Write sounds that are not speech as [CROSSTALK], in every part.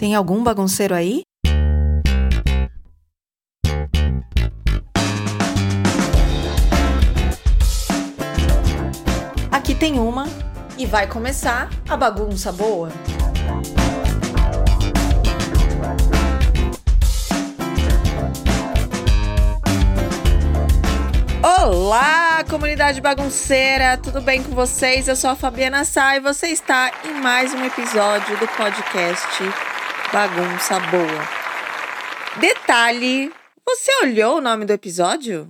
Tem algum bagunceiro aí? Aqui tem uma e vai começar a bagunça boa. Olá, comunidade bagunceira, tudo bem com vocês? Eu sou a Fabiana Sá e você está em mais um episódio do podcast Bagunça Boa. Detalhe: você olhou o nome do episódio?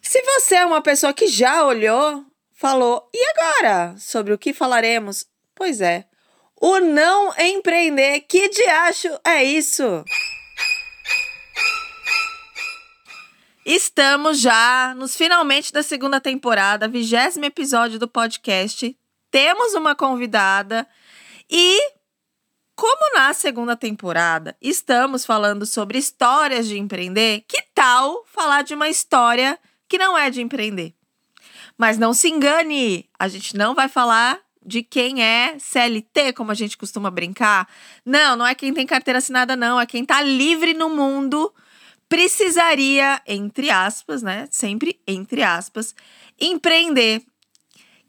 Se você é uma pessoa que já olhou, falou, e agora? Sobre o que falaremos? Pois é, o não empreender, que diacho é isso? Estamos já nos finalmente da segunda temporada, vigésimo episódio do podcast. Temos uma convidada e, como na segunda temporada estamos falando sobre histórias de empreender, que tal falar de uma história que não é de empreender? Mas não se engane, a gente não vai falar de quem é CLT, como a gente costuma brincar. Não, não é quem tem carteira assinada, não. É quem tá livre no mundo precisaria, entre aspas, né? Sempre entre aspas, empreender,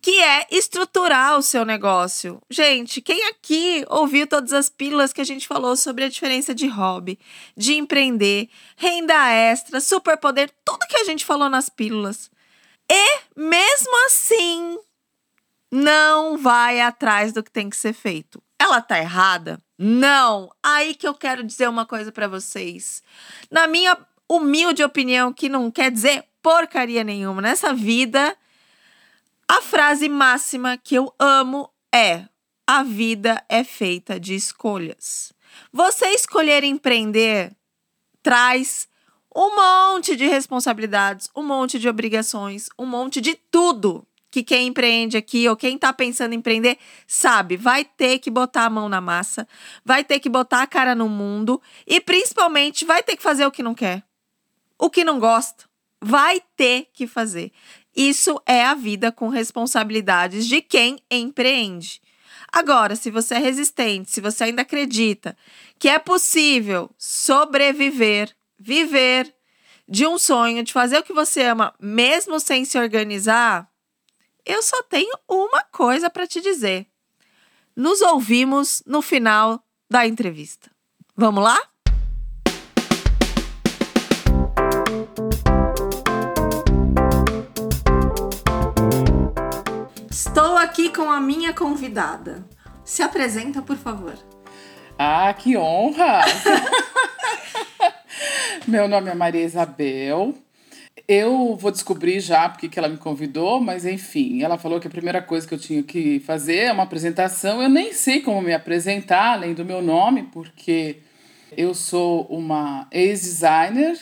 que é estruturar o seu negócio. Gente, quem aqui ouviu todas as pílulas que a gente falou sobre a diferença de hobby, de empreender, renda extra, superpoder, tudo que a gente falou nas pílulas. E mesmo assim, não vai atrás do que tem que ser feito. Ela tá errada? Não. Aí que eu quero dizer uma coisa para vocês. Na minha humilde opinião, que não quer dizer porcaria nenhuma nessa vida, a frase máxima que eu amo é: a vida é feita de escolhas. Você escolher empreender traz um monte de responsabilidades, um monte de obrigações, um monte de tudo que quem empreende aqui ou quem está pensando em empreender sabe, vai ter que botar a mão na massa, vai ter que botar a cara no mundo e principalmente vai ter que fazer o que não quer, o que não gosta. Vai ter que fazer. Isso é a vida com responsabilidades de quem empreende. Agora, se você é resistente, se você ainda acredita que é possível sobreviver, viver de um sonho, de fazer o que você ama, mesmo sem se organizar, eu só tenho uma coisa para te dizer. Nos ouvimos no final da entrevista. Vamos lá? Estou aqui com a minha convidada. Se apresenta, por favor. Ah, que honra! [LAUGHS] Meu nome é Maria Isabel. Eu vou descobrir já porque que ela me convidou, mas enfim, ela falou que a primeira coisa que eu tinha que fazer é uma apresentação. Eu nem sei como me apresentar, além do meu nome, porque eu sou uma ex-designer,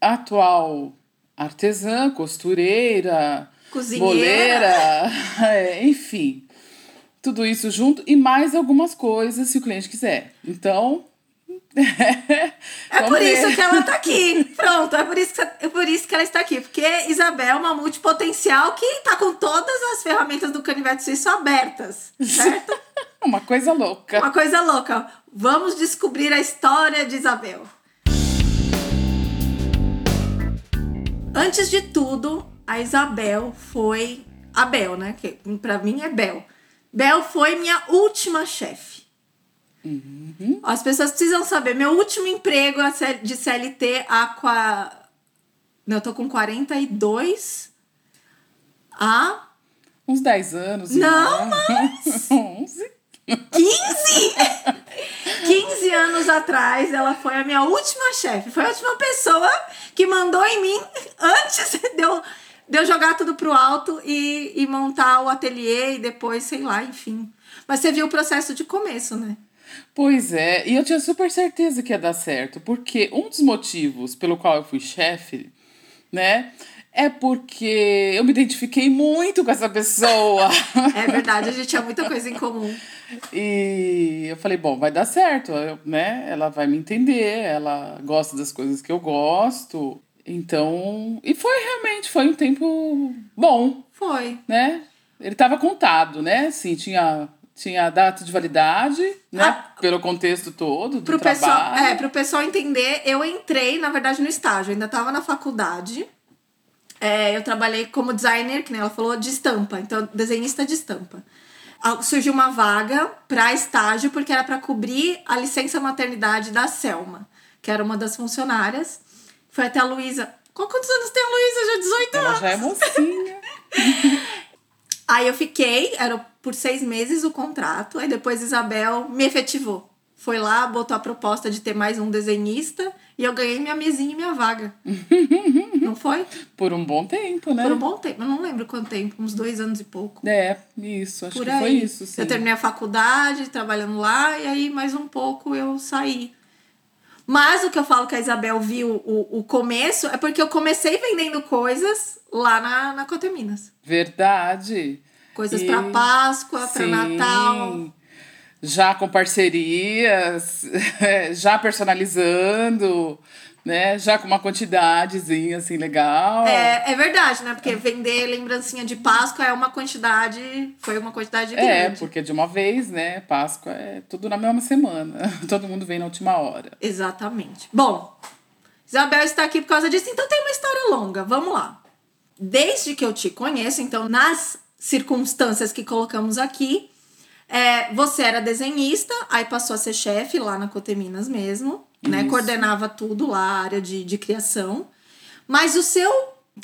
atual artesã, costureira, Cozinheira. boleira, [LAUGHS] é, enfim. Tudo isso junto e mais algumas coisas se o cliente quiser. Então, [LAUGHS] É por isso que ela tá aqui. [LAUGHS] Pronto, é por isso, que, é por isso que ela está aqui. Porque Isabel é uma multipotencial que tá com todas as ferramentas do canivete suíço abertas, certo? uma coisa louca. Uma coisa louca. Vamos descobrir a história de Isabel. Antes de tudo, a Isabel foi a Bel, né? Que pra mim é Bel. Bel foi minha última chefe. Uhum. As pessoas precisam saber. Meu último emprego de CLT há. Eu tô com 42. Há. Uns 10 anos. Não, mais. 11. 15? 15 anos atrás, ela foi a minha última chefe. Foi a última pessoa que mandou em mim antes de eu, de eu jogar tudo pro alto e, e montar o ateliê e depois, sei lá, enfim. Mas você viu o processo de começo, né? Pois é, e eu tinha super certeza que ia dar certo, porque um dos motivos pelo qual eu fui chefe, né, é porque eu me identifiquei muito com essa pessoa. [LAUGHS] É verdade, a gente tinha muita coisa em comum. E eu falei, bom, vai dar certo, né? Ela vai me entender, ela gosta das coisas que eu gosto. Então, e foi realmente, foi um tempo bom, Foi. né? Ele estava contado, né? Assim, tinha tinha data de validade, né? Ah, pelo contexto todo do Pro trabalho. pessoal, é, pro pessoal entender, eu entrei, na verdade, no estágio. Eu ainda tava na faculdade. É, eu trabalhei como designer, que nem ela falou, de estampa. Então, desenhista de estampa. Surgiu uma vaga para estágio, porque era para cobrir a licença maternidade da Selma, que era uma das funcionárias. Foi até a Luísa. Quantos anos tem a Luísa? Já 18 Ela anos. já é mocinha. [LAUGHS] Aí eu fiquei, era por seis meses o contrato, aí depois Isabel me efetivou. Foi lá, botou a proposta de ter mais um desenhista e eu ganhei minha mesinha e minha vaga. [LAUGHS] não foi? Por um bom tempo, né? Por um bom tempo, eu não lembro quanto tempo, uns dois anos e pouco. É, isso. Acho Por que aí. foi isso, sim. Eu terminei a faculdade, trabalhando lá, e aí mais um pouco eu saí. Mas o que eu falo que a Isabel viu o, o começo é porque eu comecei vendendo coisas lá na, na Coteminas. Verdade. Coisas E- pra Páscoa, Sim. Natal. Já com parcerias, [LAUGHS] já personalizando, né? Já com uma quantidadezinha assim legal. É, é verdade, né? Porque vender lembrancinha de Páscoa é uma quantidade. Foi uma quantidade É, grande. porque de uma vez, né? Páscoa é tudo na mesma semana. [LAUGHS] Todo mundo vem na última hora. Exatamente. Bom, Isabel está aqui por causa disso, então tem uma história longa. Vamos lá. Desde que eu te conheço, então, nas circunstâncias que colocamos aqui, é, você era desenhista, aí passou a ser chefe lá na Coteminas mesmo, né? Isso. Coordenava tudo lá, a área de, de criação. Mas o seu,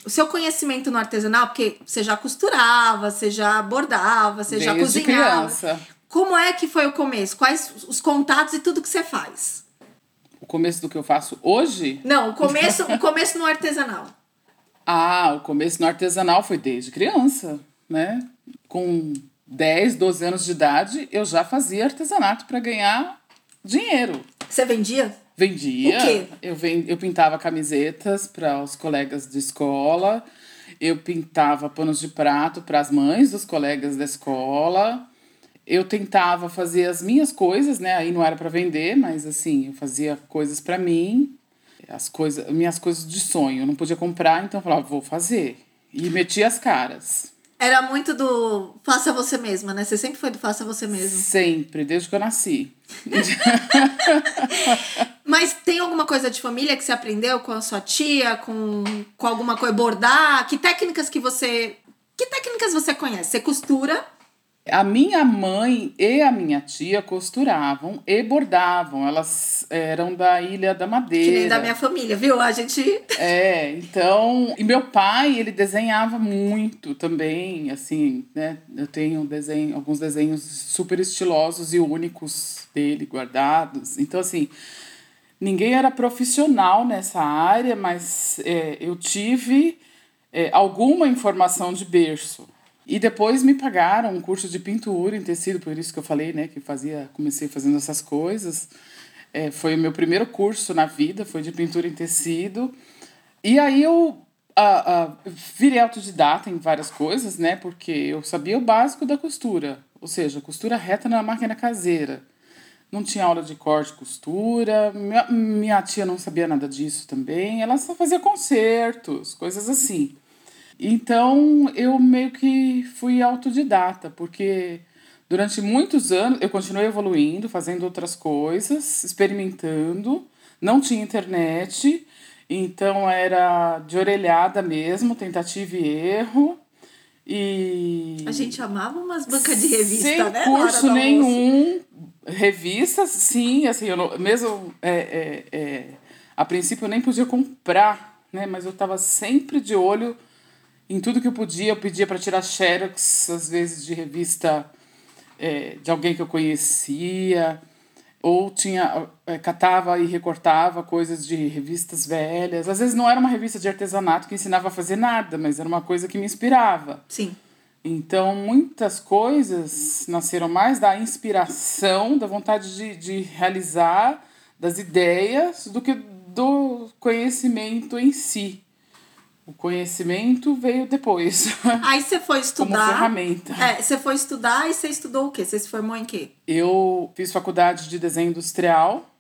o seu conhecimento no artesanal, porque você já costurava, você já bordava, você já Desde cozinhava. criança. Como é que foi o começo? Quais os contatos e tudo que você faz? O começo do que eu faço hoje? Não, o começo, o começo no artesanal. [LAUGHS] Ah, o começo no artesanal foi desde criança, né? Com 10, 12 anos de idade, eu já fazia artesanato para ganhar dinheiro. Você vendia? Vendia. O quê? Eu, ven- eu pintava camisetas para os colegas de escola. Eu pintava panos de prato para as mães dos colegas da escola. Eu tentava fazer as minhas coisas, né? Aí não era para vender, mas assim, eu fazia coisas para mim, as coisas, minhas coisas de sonho. Eu não podia comprar, então eu falava, vou fazer. E metia as caras. Era muito do faça você mesma, né? Você sempre foi do faça você mesmo. Sempre, desde que eu nasci. [LAUGHS] Mas tem alguma coisa de família que você aprendeu com a sua tia, com, com alguma coisa bordar? Que técnicas que você que técnicas você conhece? Você costura? A minha mãe e a minha tia costuravam e bordavam. Elas eram da Ilha da Madeira. Que nem da minha família, viu? A gente [LAUGHS] É, então. E meu pai, ele desenhava muito também, assim, né? Eu tenho desenho, alguns desenhos super estilosos e únicos dele guardados. Então, assim, ninguém era profissional nessa área, mas é, eu tive é, alguma informação de berço. E depois me pagaram um curso de pintura em tecido, por isso que eu falei, né, que fazia, comecei fazendo essas coisas. É, foi o meu primeiro curso na vida, foi de pintura em tecido. E aí eu ah, ah, virei autodidata em várias coisas, né, porque eu sabia o básico da costura, ou seja, costura reta na máquina caseira. Não tinha aula de corte e costura, minha, minha tia não sabia nada disso também, ela só fazia concertos, coisas assim. Então eu meio que fui autodidata, porque durante muitos anos eu continuei evoluindo, fazendo outras coisas, experimentando. Não tinha internet, então era de orelhada mesmo, tentativa e erro. E a gente amava umas bancas de revista, sem né? hora curso nenhum. Revistas, sim, assim, eu não, mesmo é, é, é, a princípio eu nem podia comprar, né? Mas eu estava sempre de olho em tudo que eu podia. Eu pedia para tirar xerox, às vezes, de revista é, de alguém que eu conhecia. Ou tinha, é, catava e recortava coisas de revistas velhas. Às vezes não era uma revista de artesanato que ensinava a fazer nada, mas era uma coisa que me inspirava. Sim. Então, muitas coisas nasceram mais da inspiração, da vontade de, de realizar, das ideias, do que do conhecimento em si. O conhecimento veio depois, [LAUGHS] Aí você foi como estudar. ferramenta. É, você foi estudar e você estudou o quê? Você se formou em quê? Eu fiz faculdade de desenho industrial.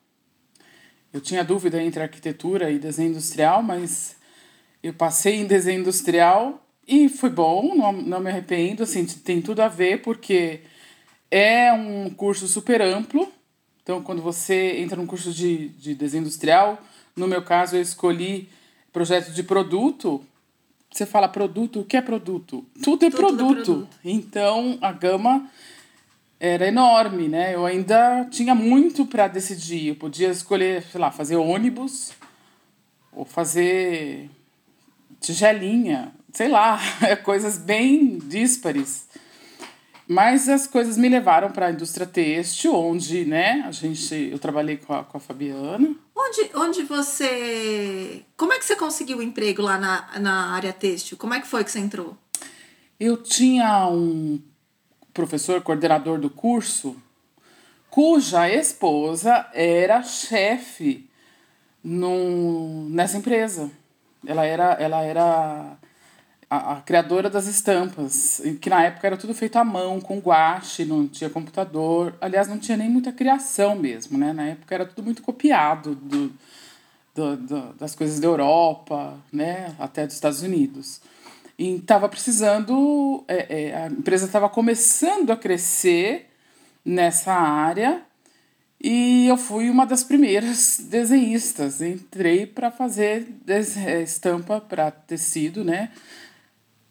Eu tinha dúvida entre arquitetura e desenho industrial, mas eu passei em desenho industrial e foi bom, não, não me arrependo. Assim, tem tudo a ver, porque É um curso super amplo. Então, quando você entra num curso de, de desenho industrial, no meu caso, eu escolhi projeto de produto. Você fala produto, o que é produto? Tudo é, Tudo produto. é produto. Então, a gama era enorme, né? Eu ainda tinha muito para decidir. Eu podia escolher, sei lá, fazer ônibus ou fazer tigelinha, sei lá, [LAUGHS] coisas bem díspares. Mas as coisas me levaram para a indústria têxtil, onde, né, a gente, eu trabalhei com a, com a Fabiana. Onde, onde você. Como é que você conseguiu o emprego lá na, na área têxtil? Como é que foi que você entrou? Eu tinha um professor coordenador do curso, cuja esposa era chefe no, nessa empresa. Ela era, ela era a, a, criadora das estampas, que na época era tudo feito à mão, com guache, não tinha computador. Aliás, não tinha nem muita criação mesmo, né? Na época era tudo muito copiado do, do, do das coisas da Europa, né? Até dos Estados Unidos. E estava precisando, é, é, a empresa estava começando a crescer nessa área e eu fui uma das primeiras [LAUGHS] desenhistas. Entrei para fazer é, estampa para tecido, né?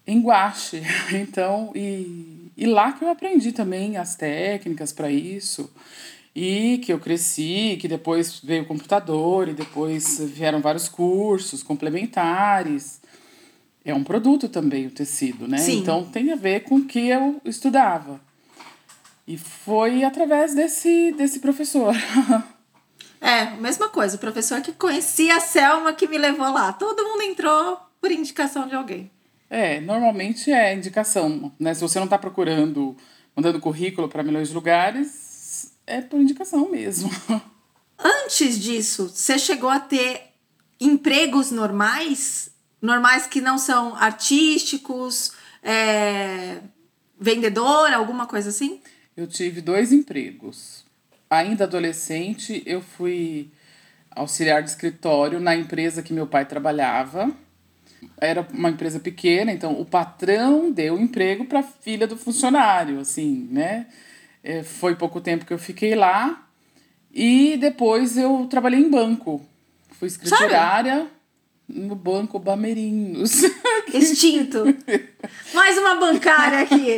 Em guache. [LAUGHS] Então, e, e lá que eu aprendi também as técnicas para isso. E que eu cresci, que depois veio o computador e depois vieram vários cursos complementares é um produto também o tecido, né? Sim. Então tem a ver com o que eu estudava. E foi através desse, desse professor. [LAUGHS] é, mesma coisa. O professor que conhecia a Selma que me levou lá. Todo mundo entrou por indicação de alguém. É, normalmente é indicação. Né? Se você não está procurando, mandando currículo para milhões de lugares, é por indicação mesmo. [LAUGHS] Antes disso, você chegou a ter empregos normais normais que não são artísticos, é, vendedora, alguma coisa assim? Eu tive dois empregos. Ainda adolescente, eu fui auxiliar de escritório na empresa que meu pai trabalhava. Era uma empresa pequena, então o patrão deu emprego para a filha do funcionário, assim, né? É, foi pouco tempo que eu fiquei lá. E depois eu trabalhei em banco. Fui escriturária. No Banco Bamerinhos. [LAUGHS] Extinto. Mais uma bancária aqui.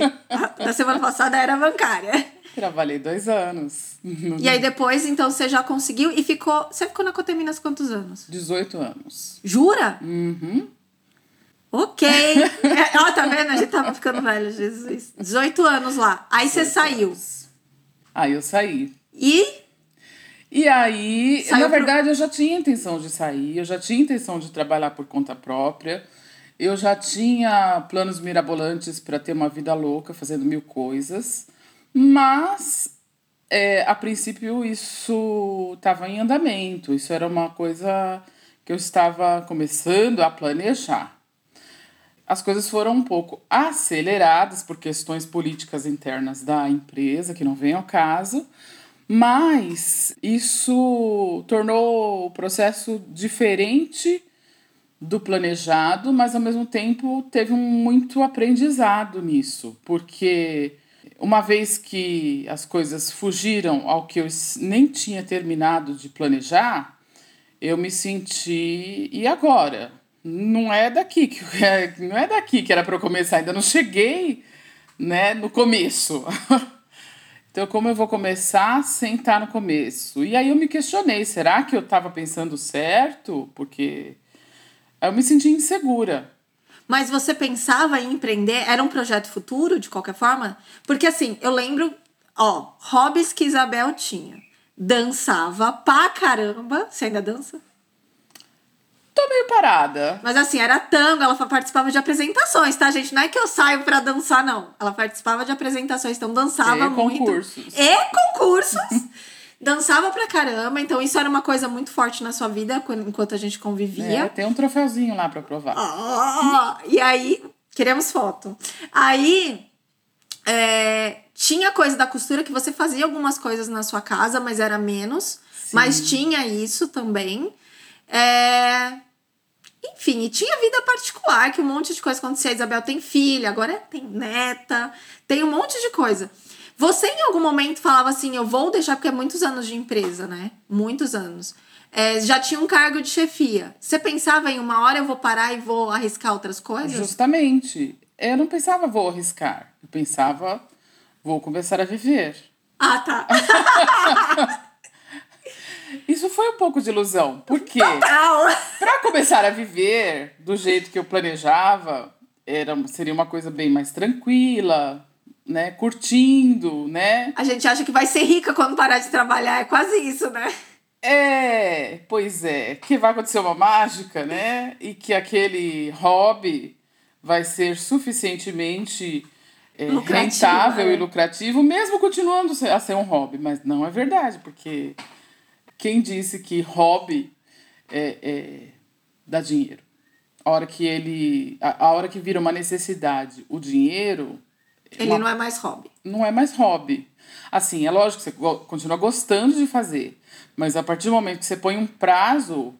Da semana passada era bancária. Trabalhei dois anos. E aí depois, então, você já conseguiu e ficou. Você ficou na Coteminas quantos anos? 18 anos. Jura? Uhum. Ok. É, ó, tá vendo? A gente tava ficando velho, Jesus. 18 anos lá. Aí você saiu. Aí eu saí. E e aí, Saiu na verdade, pro... eu já tinha intenção de sair, eu já tinha intenção de trabalhar por conta própria. Eu já tinha planos mirabolantes para ter uma vida louca, fazendo mil coisas. Mas, é, a princípio, isso estava em andamento. Isso era uma coisa que eu estava começando a planejar. As coisas foram um pouco aceleradas por questões políticas internas da empresa, que não vem ao caso. Mas isso tornou o processo diferente do planejado, mas ao mesmo tempo teve um muito aprendizado nisso, porque uma vez que as coisas fugiram ao que eu nem tinha terminado de planejar, eu me senti e agora? Não é daqui que [LAUGHS] não é daqui que era para eu começar, ainda não cheguei, né, no começo. [LAUGHS] Então, como eu vou começar sem estar no começo? E aí eu me questionei, será que eu estava pensando certo? Porque eu me senti insegura. Mas você pensava em empreender? Era um projeto futuro, de qualquer forma? Porque assim, eu lembro, ó, hobbies que Isabel tinha. Dançava pra caramba. Você ainda dança? Tô meio parada. Mas assim, era tango, ela participava de apresentações, tá, gente? Não é que eu saio pra dançar, não. Ela participava de apresentações, então dançava e muito. Concursos. E concursos. [LAUGHS] dançava pra caramba, então isso era uma coisa muito forte na sua vida enquanto a gente convivia. É, tem um troféuzinho lá pra provar. Oh, e aí, queremos foto. Aí, é, tinha coisa da costura que você fazia algumas coisas na sua casa, mas era menos. Sim. Mas tinha isso também. É, enfim, e tinha vida particular, que um monte de coisa acontecia. A Isabel tem filha, agora tem neta, tem um monte de coisa. Você em algum momento falava assim, eu vou deixar, porque é muitos anos de empresa, né? Muitos anos. É, já tinha um cargo de chefia. Você pensava em uma hora eu vou parar e vou arriscar outras coisas? Justamente. Eu não pensava vou arriscar. Eu pensava vou começar a viver. Ah, tá. [LAUGHS] Isso foi um pouco de ilusão. Por quê? Total. Para começar a viver do jeito que eu planejava, era, seria uma coisa bem mais tranquila, né? Curtindo, né? A gente acha que vai ser rica quando parar de trabalhar. É quase isso, né? É, pois é. Que vai acontecer uma mágica, né? E que aquele hobby vai ser suficientemente é, rentável é. e lucrativo, mesmo continuando a ser um hobby. Mas não é verdade, porque quem disse que hobby é, é, dá dinheiro? A hora que ele. A, a hora que vira uma necessidade, o dinheiro. Ele uma- não é mais hobby. não é mais hobby. Assim, é lógico que você continua gostando de fazer, mas a partir do momento que você põe um prazo,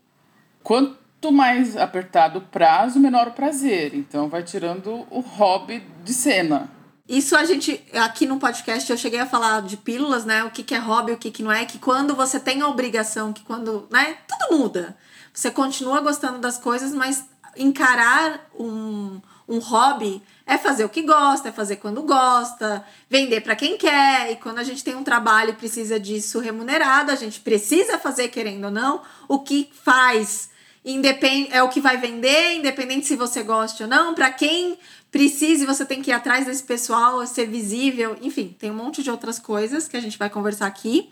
quanto mais apertado o prazo, menor o prazer. Então vai tirando o hobby de cena. Isso a gente, aqui no podcast, eu cheguei a falar de pílulas, né? O que, que é hobby, o que, que não é. Que quando você tem a obrigação, que quando, né? Tudo muda. Você continua gostando das coisas, mas encarar um, um hobby é fazer o que gosta, é fazer quando gosta, vender para quem quer. E quando a gente tem um trabalho e precisa disso remunerado, a gente precisa fazer, querendo ou não, o que faz. Independ... É o que vai vender, independente se você gosta ou não. Para quem precise, você tem que ir atrás desse pessoal, ser visível. Enfim, tem um monte de outras coisas que a gente vai conversar aqui.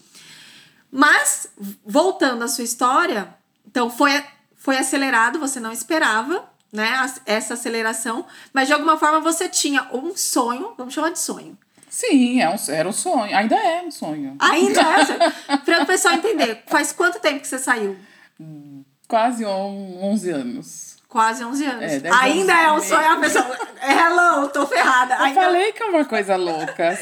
Mas, voltando à sua história, então foi, foi acelerado, você não esperava, né? Essa aceleração, mas de alguma forma você tinha um sonho, vamos chamar de sonho. Sim, é um, era um sonho. Ainda é um sonho. Ainda é, [LAUGHS] para o pessoal entender, faz quanto tempo que você saiu? Quase on- 11 anos. Quase 11 anos. É, Ainda uns é um meses. sonho, a pessoa. Hello, tô ferrada. Eu Ainda- falei que é uma coisa louca.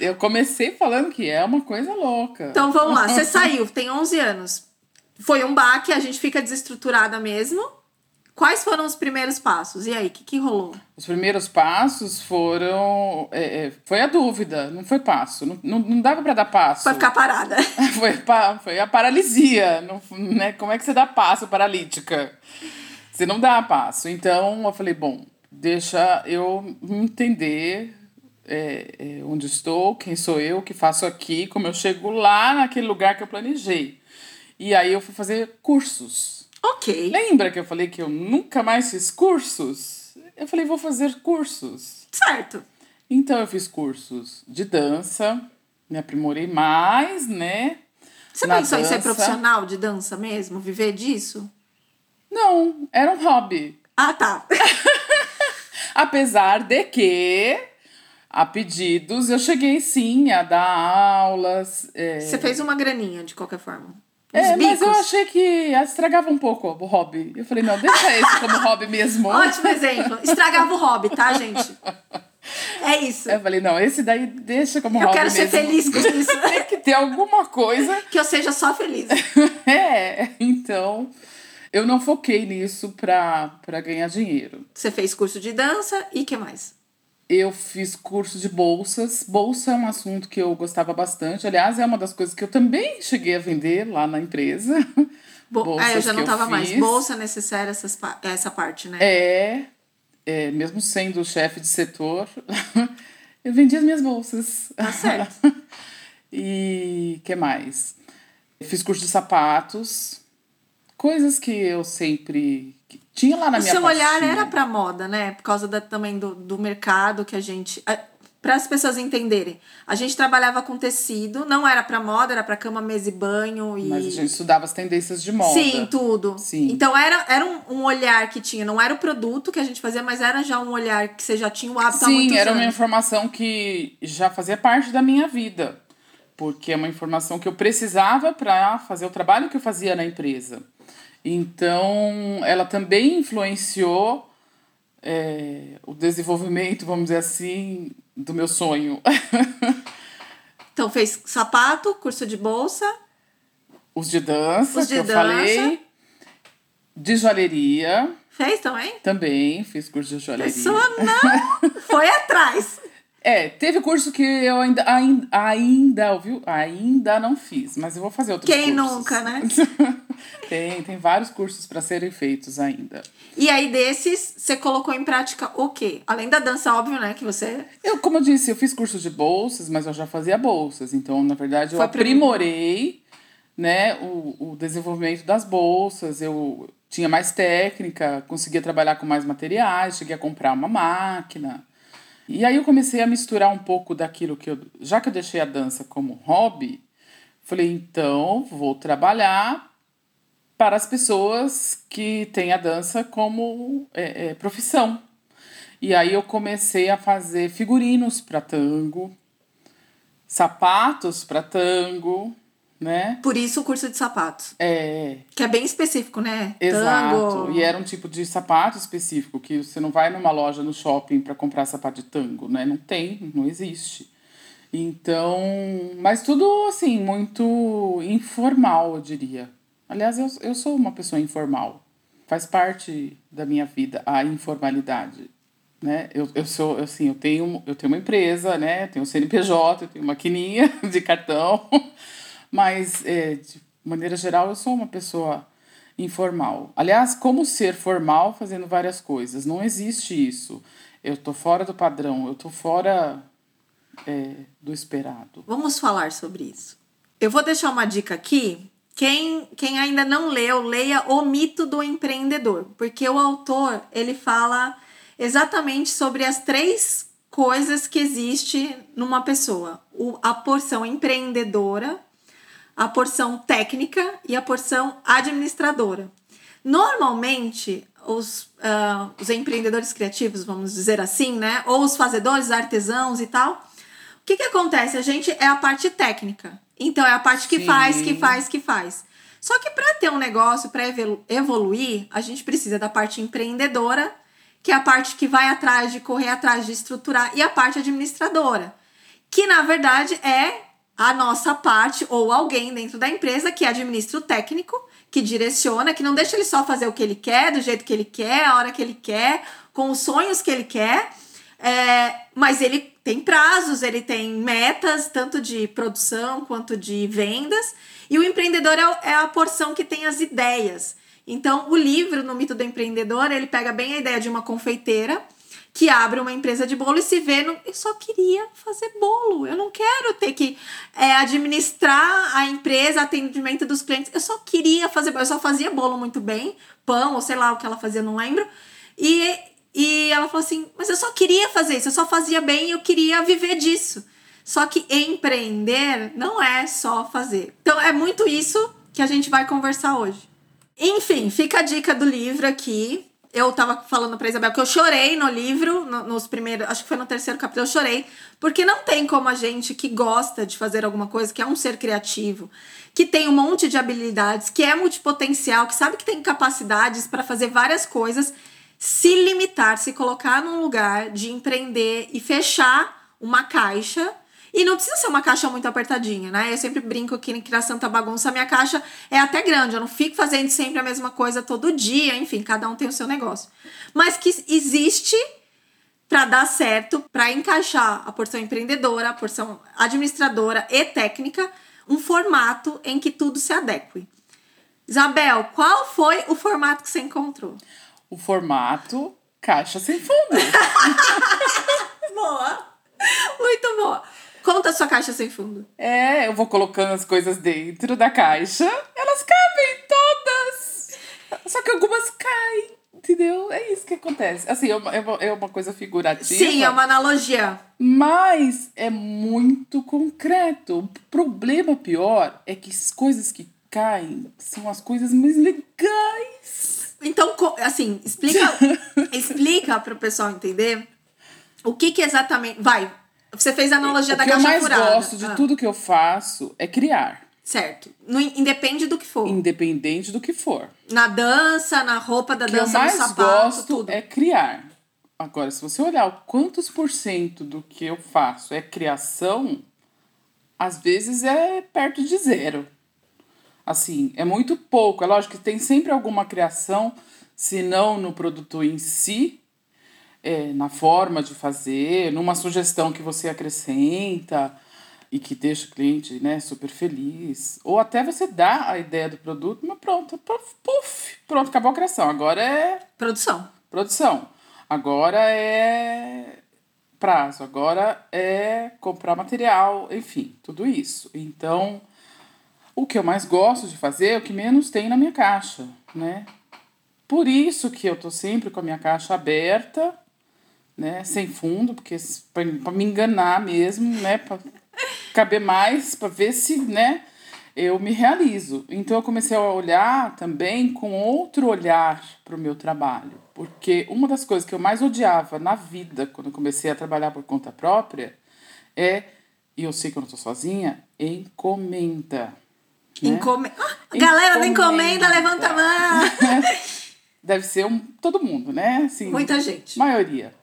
Eu comecei falando que é uma coisa louca. Então vamos lá, você [LAUGHS] saiu, tem 11 anos. Foi um baque, a gente fica desestruturada mesmo. Quais foram os primeiros passos? E aí, o que, que rolou? Os primeiros passos foram. é, é, foi a dúvida, não foi passo. Não, não, não dava pra dar passo. Foi ficar parada. [LAUGHS] Foi, foi a paralisia. Não, né? Como é que você dá passo paralítica? Você não dá passo. Então eu falei, bom, deixa eu entender é, é, onde estou, quem sou eu, o que faço aqui, como eu chego lá naquele lugar que eu planejei. E aí eu fui fazer cursos. Ok. Lembra que eu falei que eu nunca mais fiz cursos? Eu falei, vou fazer cursos. Certo. Então eu fiz cursos de dança, me aprimorei mais, né? Você Na pensou em ser dança. profissional de dança mesmo? Viver disso? Não, era um hobby. Ah, tá. [LAUGHS] Apesar de que, a pedidos, eu cheguei sim a dar aulas. É, Você fez uma graninha, de qualquer forma. É, mas eu achei que estragava um pouco o hobby. Eu falei, não, deixa esse como hobby mesmo. [LAUGHS] Ótimo exemplo. Estragava o hobby, tá, gente? É isso. Eu falei, não, esse daí deixa como Eu hobby quero ser mesmo. feliz com [LAUGHS] isso. Tem que ter alguma coisa Que eu seja só feliz. [LAUGHS] É, então eu não foquei nisso pra, pra ganhar dinheiro. Você fez curso de dança e que mais? Eu fiz curso de bolsas. Bolsa é um assunto que eu gostava bastante. Aliás, é uma das coisas que eu também cheguei a vender lá na empresa. [LAUGHS] Bo Bolsas é, eu já não que tava mais. Bolsa necessária, essas essa parte, né? É, é, mesmo sendo chefe de setor, [LAUGHS] eu vendi as minhas bolsas. Tá certo. [LAUGHS] e que mais? Fiz curso de sapatos. Coisas que eu sempre tinha lá na o minha seu olhar pastinha. era pra moda, né? Por causa da, também do, do mercado que a gente. Para as pessoas entenderem, a gente trabalhava com tecido, não era pra moda, era pra cama, mesa e banho e. Mas a gente estudava as tendências de moda. Sim, tudo. Sim. Então era, era um, um olhar que tinha, não era o produto que a gente fazia, mas era já um olhar que você já tinha o hábito há Sim, muitos era uma anos. informação que já fazia parte da minha vida. Porque é uma informação que eu precisava para fazer o trabalho que eu fazia na empresa. Então, ela também influenciou é, o desenvolvimento, vamos dizer assim, do meu sonho. [LAUGHS] Então fez sapato, curso de bolsa, Os de dança, Os de que eu dança. falei. De joalheria, fez também? também fiz curso de joalheria. Pessoa não [LAUGHS] foi atrás. É, teve curso que eu ainda, ainda, ainda, viu? Ainda não fiz, mas eu vou fazer outros Quem cursos. nunca, né? [LAUGHS] tem, tem vários cursos para serem feitos ainda. E aí, desses, você colocou em prática o quê? Além da dança, óbvio, né? Que você. Eu, como eu disse, eu fiz cursos de bolsas, mas eu já fazia bolsas. Então, na verdade, eu Foi aprimorei né, o, o desenvolvimento das bolsas. Eu tinha mais técnica, conseguia trabalhar com mais materiais, cheguei a comprar uma máquina. E aí eu comecei a misturar um pouco daquilo que eu. Já que eu deixei a dança como hobby, falei, então vou trabalhar para as pessoas que têm a dança como é, é, profissão. E aí eu comecei a fazer figurinos para tango, sapatos para tango, né? Por isso o curso de sapatos. É, Que é bem específico, né? exato. Tango. E era um tipo de sapato específico que você não vai numa loja no shopping para comprar sapato de tango, né? Não tem, não existe. Então, mas tudo assim, muito informal, eu diria. Aliás, eu, eu sou uma pessoa informal. Faz parte da minha vida a informalidade. Né? Eu, eu sou, assim, eu tenho, eu tenho uma empresa, né? Tenho um CNPJ, eu tenho maquininha [LAUGHS] de cartão, mas é, de maneira geral eu sou uma pessoa informal. Aliás, como ser formal fazendo várias coisas? Não existe isso. Eu tô fora do padrão, eu tô fora é, do esperado. Vamos falar sobre isso. Eu vou deixar uma dica aqui. Quem, quem ainda não leu, leia O Mito do Empreendedor, porque o autor ele fala exatamente sobre as três coisas que existe numa pessoa: o, a porção empreendedora, a porção técnica e a porção administradora. Normalmente, os, ah, os empreendedores criativos, vamos dizer assim, né? Ou os fazedores, artesãos e tal. O que, que acontece? A gente é a parte técnica. Então, é a parte que Sim. faz, que faz, que faz. Só que para ter um negócio, para evoluir, a gente precisa da parte empreendedora, que é a parte que vai atrás de correr atrás de estruturar, e a parte administradora, que na verdade é a nossa parte ou alguém dentro da empresa que administra o técnico, que direciona, que não deixa ele só fazer o que ele quer, do jeito que ele quer, a hora que ele quer, com os sonhos que ele quer. É, mas ele tem prazos, ele tem metas, tanto de produção quanto de vendas. E o empreendedor é, é a porção que tem as ideias. Então, o livro, no Mito do Empreendedor, ele pega bem a ideia de uma confeiteira que abre uma empresa de bolo e se vê no. Eu só queria fazer bolo. Eu não quero ter que é, administrar a empresa, atendimento dos clientes. Eu só queria fazer bolo. Eu só fazia bolo muito bem, pão, ou sei lá o que ela fazia, não lembro. E, e ela falou assim: Mas eu só queria fazer isso, eu só fazia bem e eu queria viver disso. Só que empreender não é só fazer. Então é muito isso que a gente vai conversar hoje. Enfim, fica a dica do livro aqui. Eu tava falando pra Isabel que eu chorei no livro, no- nos primeiros, acho que foi no terceiro capítulo, eu chorei, porque não tem como a gente que gosta de fazer alguma coisa, que é um ser criativo, que tem um monte de habilidades, que é multipotencial, que sabe que tem capacidades para fazer várias coisas, se limitar, se colocar num lugar de empreender e fechar uma caixa e não precisa ser uma caixa muito apertadinha, né? Eu sempre brinco que Criação Santa Bagunça a minha caixa é até grande. Eu não fico fazendo sempre a mesma coisa todo dia. Enfim, cada um tem o seu negócio. Mas que existe para dar certo, para encaixar a porção empreendedora, a porção administradora e técnica, um formato em que tudo se adeque. Isabel, qual foi o formato que você encontrou? O formato caixa sem fundo. [LAUGHS] Boa! Muito boa! Conta a sua caixa sem fundo. É, eu vou colocando as coisas dentro da caixa, elas cabem todas. Só que algumas caem, entendeu? É isso que acontece. Assim, é uma, é uma, é coisa figurativa. Sim, é uma analogia. Mas é muito concreto. O problema pior é que as coisas que caem são as coisas mais legais. Então, assim, explica, [LAUGHS] explica para o pessoal entender o que que exatamente. Vai, você fez a analogia o da que eu caixa mais furada. gosto de Ah, tudo que eu faço é criar. Certo. No, independe do que for. Independente do que for. Na dança, na roupa da O que eu dança, mais no sapato, gosto tudo. é criar. Agora, se você olhar o quantos por cento do que eu faço é criação, às vezes é perto de zero. Assim, é muito pouco. É lógico que tem sempre alguma criação, se não no produto em si, é, na forma de fazer, numa sugestão que você acrescenta e que deixa o cliente né, super feliz. Ou até você dá a ideia do produto, mas pronto, puf, pronto, acabou a criação. Agora é. Produção. Produção. Agora é prazo, agora é comprar material, enfim, tudo isso. Então, o que eu mais gosto de fazer é o que menos tem na minha caixa, né? Por isso que eu tô sempre com a minha caixa aberta, né, sem fundo, porque para me enganar mesmo, né, para caber mais, para ver se, né, eu me realizo. Então eu comecei a olhar também com outro olhar para o meu trabalho, porque uma das coisas que eu mais odiava na vida quando eu comecei a trabalhar por conta própria é, e eu sei que eu não estou sozinha, encomenda. Né? Encome... Ah, galera da encomenda, levanta a mão! [LAUGHS] Deve ser um, todo mundo, né? Assim, Muita gente. Maioria.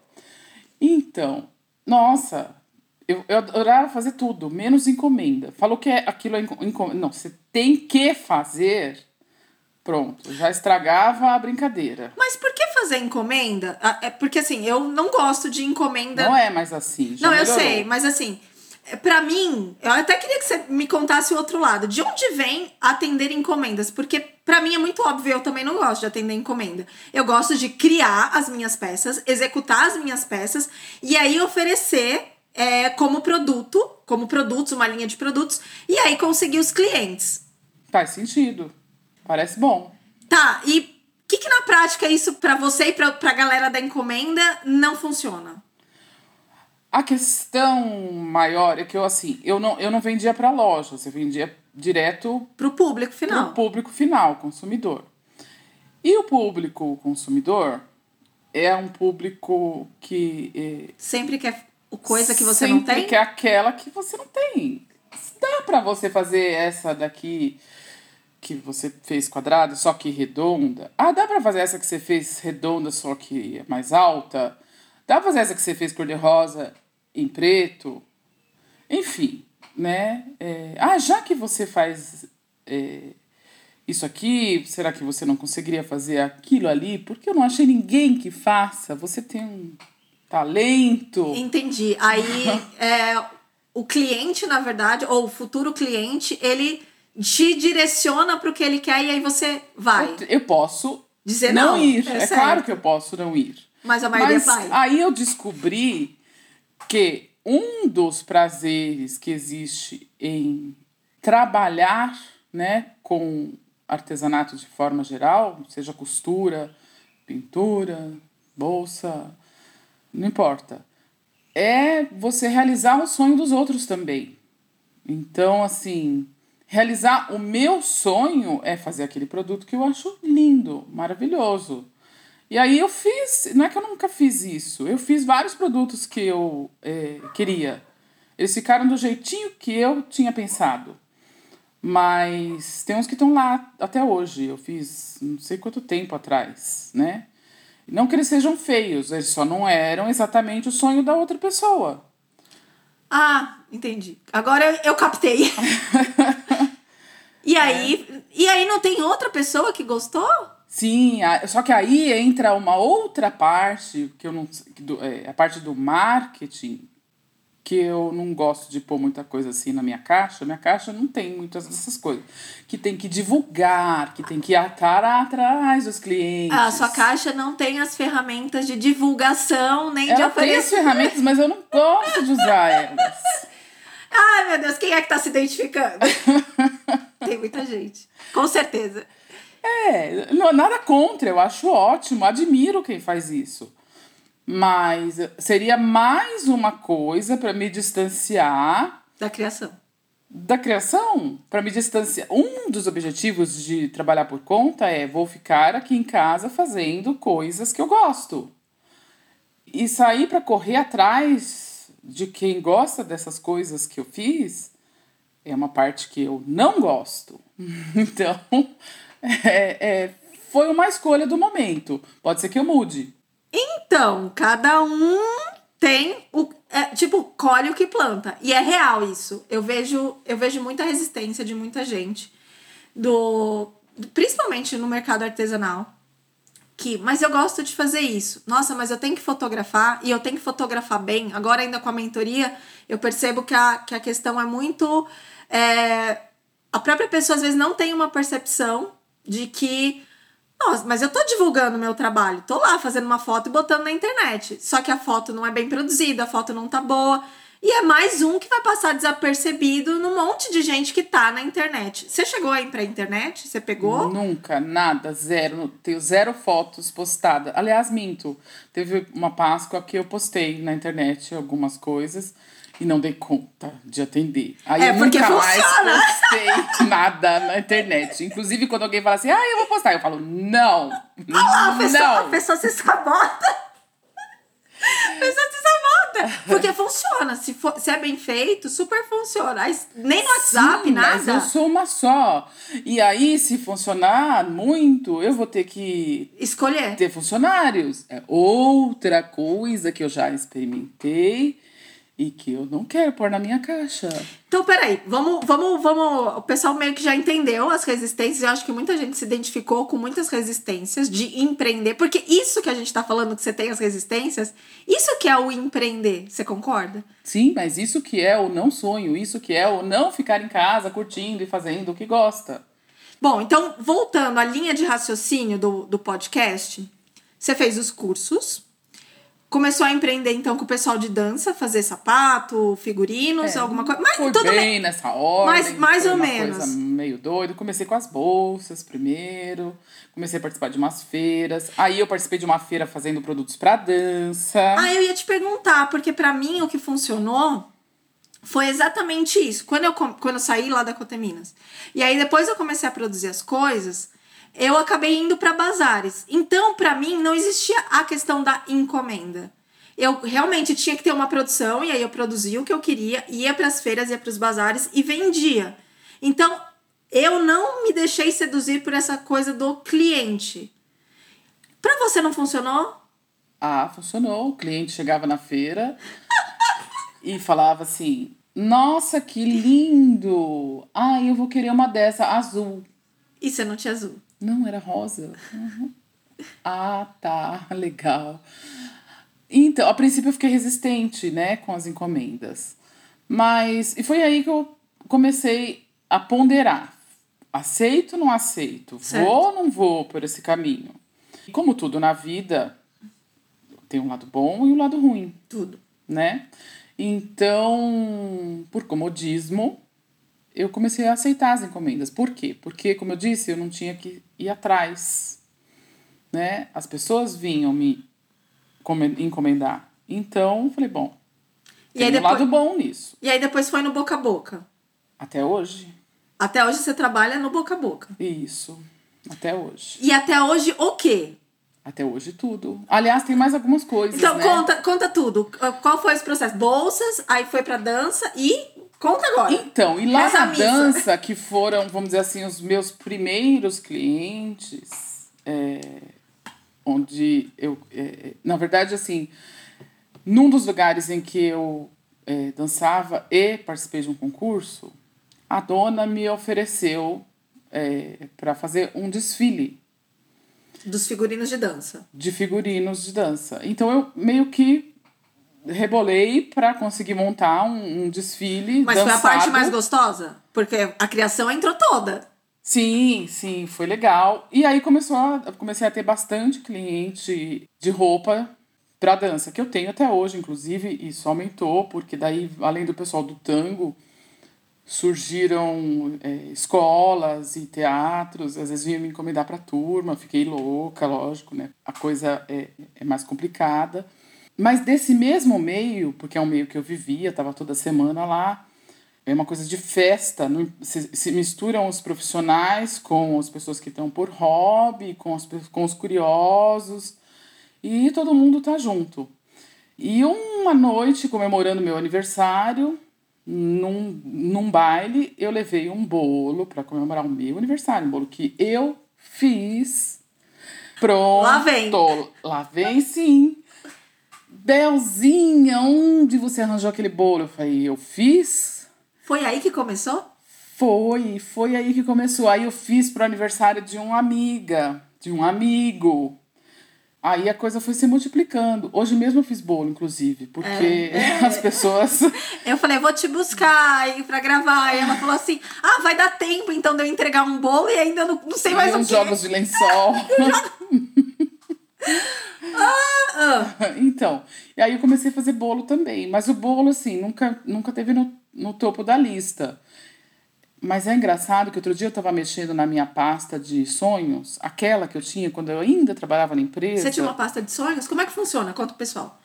Então, nossa, eu, eu adorava fazer tudo, menos encomenda. Falou que é, aquilo é encomenda. Não, você tem que fazer. Pronto, já estragava a brincadeira. Mas por que fazer encomenda? Ah, é porque assim, eu não gosto de encomenda. Não é mais assim. não, melhorou. eu sei, mas assim, é, para mim, eu até queria que você me contasse o outro lado. De onde vem atender encomendas? Porque para mim é muito óbvio, eu também não gosto de atender encomenda. Eu gosto de criar as minhas peças, executar as minhas peças e aí oferecer é, como produto, como produtos, uma linha de produtos, e aí conseguir os clientes. Faz sentido. Parece bom. Tá, e o que, que na prática isso para você e pra, pra galera da encomenda não funciona? A questão maior é que eu assim, eu não, eu não vendia para loja, você vendia direto para o público final. Pro público final, consumidor. E o público consumidor é um público que é, sempre quer coisa que você não tem? que é aquela que você não tem. Dá para você fazer essa daqui que você fez quadrada, só que redonda. Ah, dá para fazer essa que você fez redonda, só que é mais alta. Dá pra fazer essa que você fez cor-de-rosa em preto. Enfim, né? É, ah, já que você faz é, isso aqui, será que você não conseguiria fazer aquilo ali? Porque eu não achei ninguém que faça. Você tem um talento. Entendi. Aí [LAUGHS] é, o cliente, na verdade, ou o futuro cliente, ele te direciona para o que ele quer e aí você vai. Eu, eu posso dizer não, não ir. É, é claro que eu posso não ir. Mas a maioria Mas vai. Aí eu descobri que um dos prazeres que existe em trabalhar, né, com artesanato de forma geral, seja costura, pintura, bolsa, não importa. É você realizar o sonho dos outros também. Então, assim, realizar o meu sonho é fazer aquele produto que eu acho lindo, maravilhoso. E aí eu fiz, não é que eu nunca fiz isso, eu fiz vários produtos que eu é, queria. Eles ficaram do jeitinho que eu tinha pensado. Mas tem uns que estão lá até hoje. Eu fiz não sei quanto tempo atrás, né? Não que eles sejam feios, eles só não eram exatamente o sonho da outra pessoa. Ah, entendi. Agora eu captei. [LAUGHS] e aí, é. e aí não tem outra pessoa que gostou? Sim, só que aí entra uma outra parte que eu não, é, a parte do marketing que eu não gosto de pôr muita coisa assim na minha caixa. Minha caixa não tem muitas dessas coisas. Que tem que divulgar, que tem que estar atrás dos clientes. A sua caixa não tem as ferramentas de divulgação, nem Ela de oferecimento. tem as ferramentas, mas eu não gosto de usar elas. Ai, meu Deus, quem é que tá se identificando? [LAUGHS] tem muita gente. Com certeza. É, não, nada contra, eu acho ótimo, admiro quem faz isso. Mas seria mais uma coisa para me distanciar da criação. Da criação, para me distanciar. Um dos objetivos de trabalhar por conta é vou ficar aqui em casa fazendo coisas que eu gosto. E sair para correr atrás de quem gosta dessas coisas que eu fiz é uma parte que eu não gosto. [LAUGHS] Então, é, é, foi uma escolha do momento. Pode ser que eu mude. Então, cada um tem o é, tipo colhe o que planta e é real isso. Eu vejo eu vejo muita resistência de muita gente do principalmente no mercado artesanal que, mas eu gosto de fazer isso. Nossa, mas eu tenho que fotografar e eu tenho que fotografar bem. Agora, ainda com a mentoria, eu percebo que a, que a questão é muito. É, a própria pessoa às vezes não tem uma percepção de que. Nossa, mas eu tô divulgando meu trabalho, tô lá fazendo uma foto e botando na internet. Só que a foto não é bem produzida, a foto não tá boa. E é mais um que vai passar desapercebido no monte de gente que tá na internet. Você chegou aí pra internet? Você pegou? Nunca, nada, zero. Tenho zero fotos postadas. Aliás, minto. Teve uma Páscoa que eu postei na internet algumas coisas e não dei conta de atender. Aí É, eu porque nunca mais funciona. postei [LAUGHS] nada na internet. Inclusive, quando alguém fala assim, ah, eu vou postar, eu falo, não. A pessoa, a não. pessoa se sabota. A pessoa se sabota. Porque funciona. Se, for, se é bem feito, super funciona. Aí, nem no WhatsApp, Sim, Mas nada. eu sou uma só. E aí, se funcionar muito, eu vou ter que Escolher. ter funcionários. É outra coisa que eu já experimentei e que eu não quero pôr na minha caixa. Então, peraí, vamos, vamos, vamos. O pessoal meio que já entendeu as resistências. Eu acho que muita gente se identificou com muitas resistências de empreender. Porque isso que a gente tá falando que você tem as resistências, isso que é o empreender. Você concorda? Sim, mas isso que é o não sonho, isso que é o não ficar em casa curtindo e fazendo o que gosta. Bom, então, voltando à linha de raciocínio do, do podcast, você fez os cursos. Começou a empreender, então, com o pessoal de dança, fazer sapato, figurinos, É, alguma coisa. Mas tudo bem nessa ordem. Mais- mais ou menos. meio doido. Comecei com as bolsas primeiro. Comecei a participar de umas feiras. Aí eu participei de uma feira fazendo produtos pra dança. Ah, eu ia te perguntar, porque pra mim o que funcionou foi exatamente isso. Quando eu, quando eu saí lá da Coteminas. E aí depois eu comecei a produzir as coisas, eu acabei indo pra bazares. Então, pra mim, não existia a questão da encomenda. Eu realmente tinha que ter uma produção, e aí eu produzia o que eu queria, ia pras feiras, ia pros bazares e vendia. Então, eu não me deixei seduzir por essa coisa do cliente. Pra você não funcionou? Ah, funcionou. O cliente chegava na feira [LAUGHS] e falava assim: Nossa, que lindo! Ah, eu vou querer uma dessa azul. E você não tinha azul. Não, era rosa. Uhum. Ah, tá, legal. Então, a princípio eu fiquei resistente, né, com as encomendas. Mas, e foi aí que eu comecei a ponderar. Aceito ou não aceito? Certo. Vou ou não vou por esse caminho? E como tudo na vida, tem um lado bom e um lado ruim Tudo. né? Então, por comodismo, eu comecei a aceitar as encomendas. Por quê? Porque, como eu disse, eu não tinha que ir atrás, né? As pessoas vinham me come- encomendar. Então, eu falei, bom, E tem aí, um depois, lado bom nisso. e aí depois foi no boca a boca. Até hoje, Até hoje você trabalha no boca a boca. isso. Até hoje. E até hoje o quê? Até hoje, tudo. Aliás, tem mais algumas coisas, Então né? conta, conta tudo. Qual foi esse processo? Bolsas, aí foi pra dança e conta agora. Então, e lá na dança, que foram, vamos dizer assim, os meus primeiros clientes, é, onde eu. é, na verdade, assim, num dos lugares em que eu é, dançava e participei de um concurso, a dona me ofereceu é, para fazer um desfile Dos figurinos de dança. de figurinos de dança. Então eu meio que rebolei para conseguir montar um, um desfile. Mas foi a parte dançado. mais gostosa? Porque a criação entrou toda. Sim, sim, foi legal. E aí começou a, comecei a ter bastante cliente de roupa para dança, que eu tenho até hoje, inclusive, e só aumentou, porque daí, além do pessoal do tango, surgiram é, escolas e teatros, às vezes vinham me encomendar para turma, fiquei louca, lógico, né? A coisa é, é mais complicada. Mas desse mesmo meio, porque é um meio que eu vivia, estava toda semana lá, é uma coisa de festa, não- se, se misturam os profissionais com as pessoas que estão por hobby, com, as, com os curiosos, e todo mundo tá junto. E uma noite, comemorando meu aniversário, num, num baile, eu levei um bolo para comemorar o meu aniversário, um bolo que eu fiz. Pronto. Lá vem. Lá vem sim. Belzinha, onde você arranjou aquele bolo? Eu falei, eu fiz. Foi aí que começou? Foi, foi aí que começou. Aí eu fiz pro aniversário de uma amiga, de um amigo. Aí a coisa foi se multiplicando. Hoje mesmo eu fiz bolo, inclusive, porque é, [LAUGHS] é. as pessoas. [LAUGHS] Eu falei, vou te buscar aí pra gravar. E ela falou assim: ah, vai dar tempo então de eu entregar um bolo e ainda não, não sei mais e o que. jogos de lençol. [LAUGHS] ah, ah. Então, e aí eu comecei a fazer bolo também. Mas o bolo, assim, nunca, nunca teve no, no topo da lista. Mas é engraçado que outro dia eu estava mexendo na minha pasta de sonhos, aquela que eu tinha quando eu ainda trabalhava na empresa. Você tinha uma pasta de sonhos? Como é que funciona? Conta o pessoal.